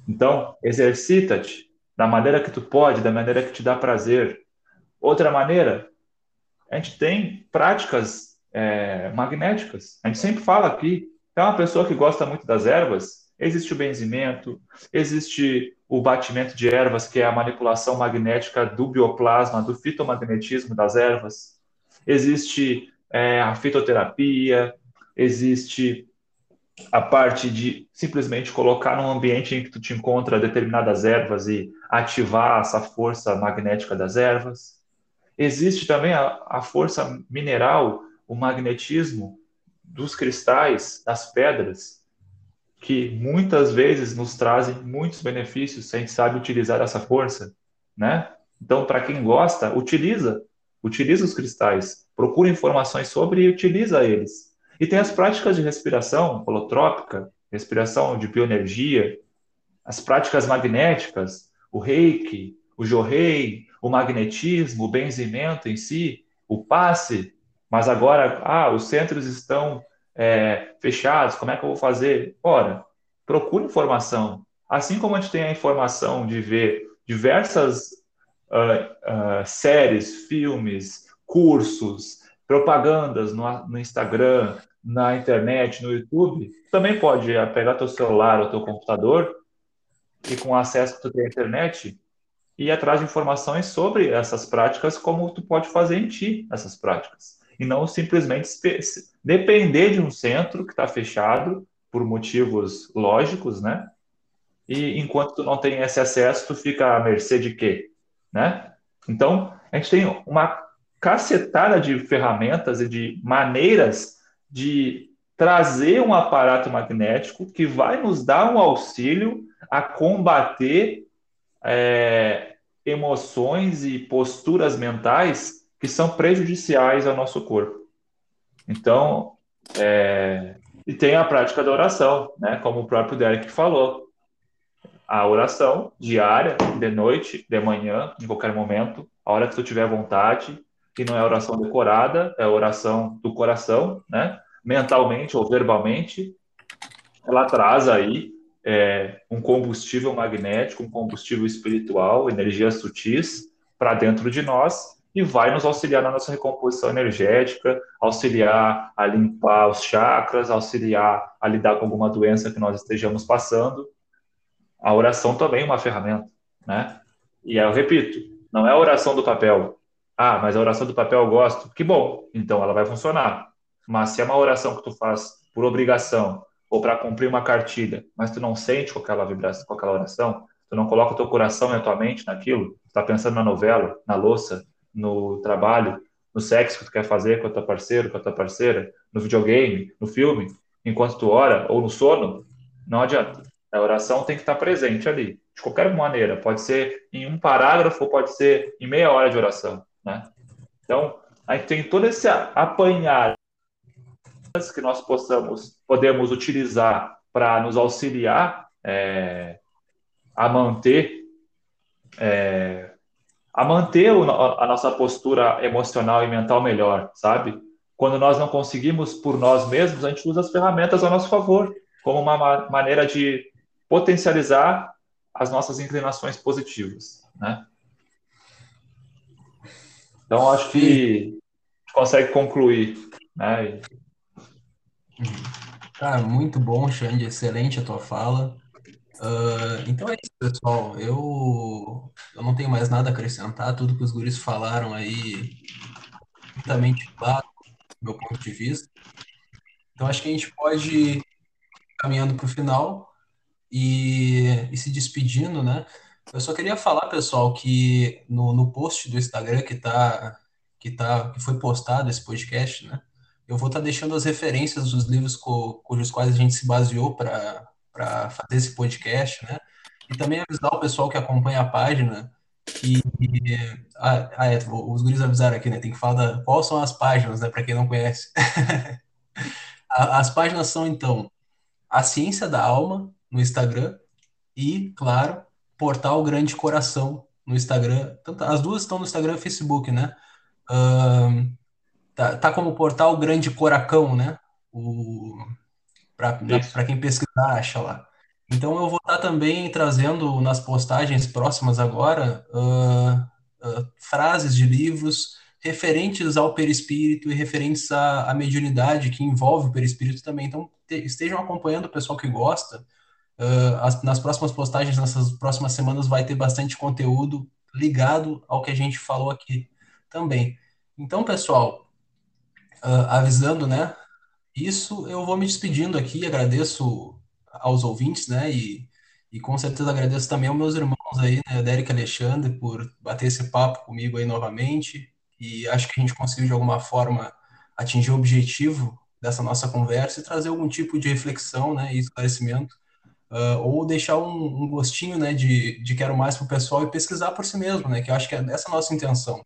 Então, exercita-te da maneira que tu pode, da maneira que te dá prazer. Outra maneira, a gente tem práticas é, magnéticas. A gente sempre fala aqui, é uma pessoa que gosta muito das ervas, Existe o benzimento, existe o batimento de ervas, que é a manipulação magnética do bioplasma, do fitomagnetismo das ervas. Existe é, a fitoterapia, existe a parte de simplesmente colocar num ambiente em que tu te encontra determinadas ervas e ativar essa força magnética das ervas. Existe também a, a força mineral, o magnetismo dos cristais, das pedras, que muitas vezes nos trazem muitos benefícios se a gente sabe utilizar essa força, né? Então, para quem gosta, utiliza, utiliza os cristais, procura informações sobre e utiliza eles. E tem as práticas de respiração holotrópica, respiração de bioenergia, as práticas magnéticas, o reiki, o jorrei, o magnetismo, o benzimento em si, o passe, mas agora, ah, os centros estão é, fechados, como é que eu vou fazer? Ora, procure informação. Assim como a gente tem a informação de ver diversas uh, séries, filmes, cursos, propagandas no, no, Instagram, na internet, no YouTube, também pode pegar teu celular ou teu computador e com acesso que tu tem à internet ir atrás de informações sobre essas práticas, como tu pode fazer em ti essas práticas e não simplesmente depender de um centro que está fechado por motivos lógicos, né? E enquanto tu não tem esse acesso, tu fica à mercê de quê, né? Então, a gente tem uma cacetada de ferramentas e de maneiras de trazer um aparato magnético que vai nos dar um auxílio a combater é, emoções e posturas mentais que são prejudiciais ao nosso corpo. Então, é, e tem a prática da oração, né? Como o próprio Derek falou. A oração diária, de noite, de manhã, em qualquer momento, a hora que tu tiver vontade, que não é oração decorada, é oração do coração, né? Mentalmente ou verbalmente, ela traz aí é, um combustível magnético, um combustível espiritual, energias sutis para dentro de nós e vai nos auxiliar na nossa recomposição energética, auxiliar a limpar os chakras, auxiliar a lidar com alguma doença que nós estejamos passando. A oração também é uma ferramenta, né? E eu repito, não é a oração do papel. Ah, mas a oração do papel eu gosto. Que bom, então ela vai funcionar. Mas se é uma oração que tu faz por obrigação ou para cumprir uma cartilha, mas tu não sente com aquela vibração, com aquela oração, tu não coloca o teu coração e a tua mente naquilo, tu tá pensando na novela, na louça, no trabalho, no sexo que tu quer fazer com a tua parceira, com a tua parceira, no videogame, no filme, enquanto tu ora, ou no sono, não adianta. A oração tem que estar presente ali, de qualquer maneira. Pode ser em um parágrafo, pode ser em meia hora de oração, né? Então, a gente tem todo esse apanhar que nós possamos, podemos utilizar para nos auxiliar é, a manter é, a manter a nossa postura emocional e mental melhor, sabe? Quando nós não conseguimos por nós mesmos, a gente usa as ferramentas a nosso favor, como uma maneira de potencializar as nossas inclinações positivas, né? Então, acho que consegue concluir, né? Cara, muito bom, Xande, excelente a tua fala. Uh, então é isso, pessoal. Eu, eu não tenho mais nada a acrescentar. Tudo que os guris falaram aí, completamente claro, do meu ponto de vista. Então acho que a gente pode ir caminhando para o final e, e se despedindo, né? Eu só queria falar, pessoal, que no, no post do Instagram que tá, que tá, que foi postado esse podcast, né? Eu vou estar tá deixando as referências dos livros co, cujos quais a gente se baseou para fazer esse podcast, né? E também avisar o pessoal que acompanha a página que ah, ah é, os guris avisaram aqui, né? Tem que falar da, quais são as páginas, né? Para quem não conhece. as páginas são então a Ciência da Alma no Instagram e, claro, Portal Grande Coração no Instagram. As duas estão no Instagram e Facebook, né? Uh, tá, tá como Portal Grande Coracão, né? O, para quem pesquisar, acha lá. Então eu vou estar também trazendo nas postagens próximas agora uh, uh, frases de livros referentes ao perispírito e referentes à, à mediunidade que envolve o perispírito também. Então te, estejam acompanhando o pessoal que gosta. Uh, as, nas próximas postagens, nessas próximas semanas, vai ter bastante conteúdo ligado ao que a gente falou aqui também. Então, pessoal, avisando, né? Isso, eu vou me despedindo aqui, agradeço aos ouvintes, né? E, e com certeza agradeço também aos meus irmãos aí, né? Derek Alexandre, por bater esse papo comigo aí novamente. E acho que a gente conseguiu, de alguma forma, atingir o objetivo dessa nossa conversa e trazer algum tipo de reflexão, né? E esclarecimento. Uh, ou deixar um, um, gostinho, né? De, de quero mais para o pessoal e pesquisar por si mesmo, né? Que eu acho que é essa a nossa intenção.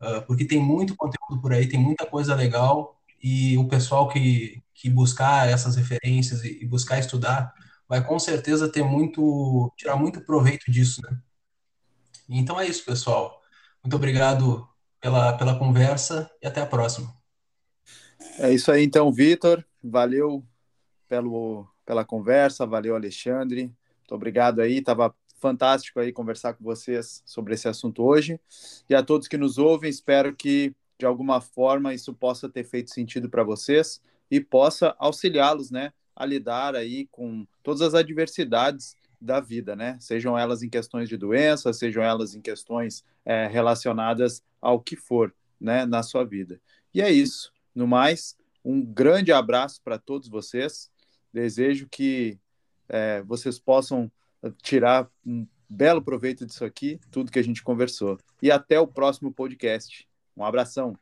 Uh, porque tem muito conteúdo por aí, tem muita coisa legal e o pessoal que, que buscar essas referências e, buscar estudar vai com certeza ter muito, tirar muito proveito disso, né? Então é isso, pessoal. Muito obrigado pela, pela conversa e até a próxima. É isso aí, então, Vitor. Valeu pelo, pela conversa, valeu, Alexandre. Muito obrigado aí, tava fantástico aí conversar com vocês sobre esse assunto hoje. E a todos que nos ouvem, espero que de alguma forma isso possa ter feito sentido para vocês e possa auxiliá-los, né, a lidar aí com todas as adversidades da vida, né? Sejam elas em questões de doença, sejam elas em questões é, relacionadas ao que for, né, na sua vida. E é isso. No mais, um grande abraço para todos vocês. Desejo que é, vocês possam tirar um belo proveito disso aqui, tudo que a gente conversou. E até o próximo podcast. Um abração.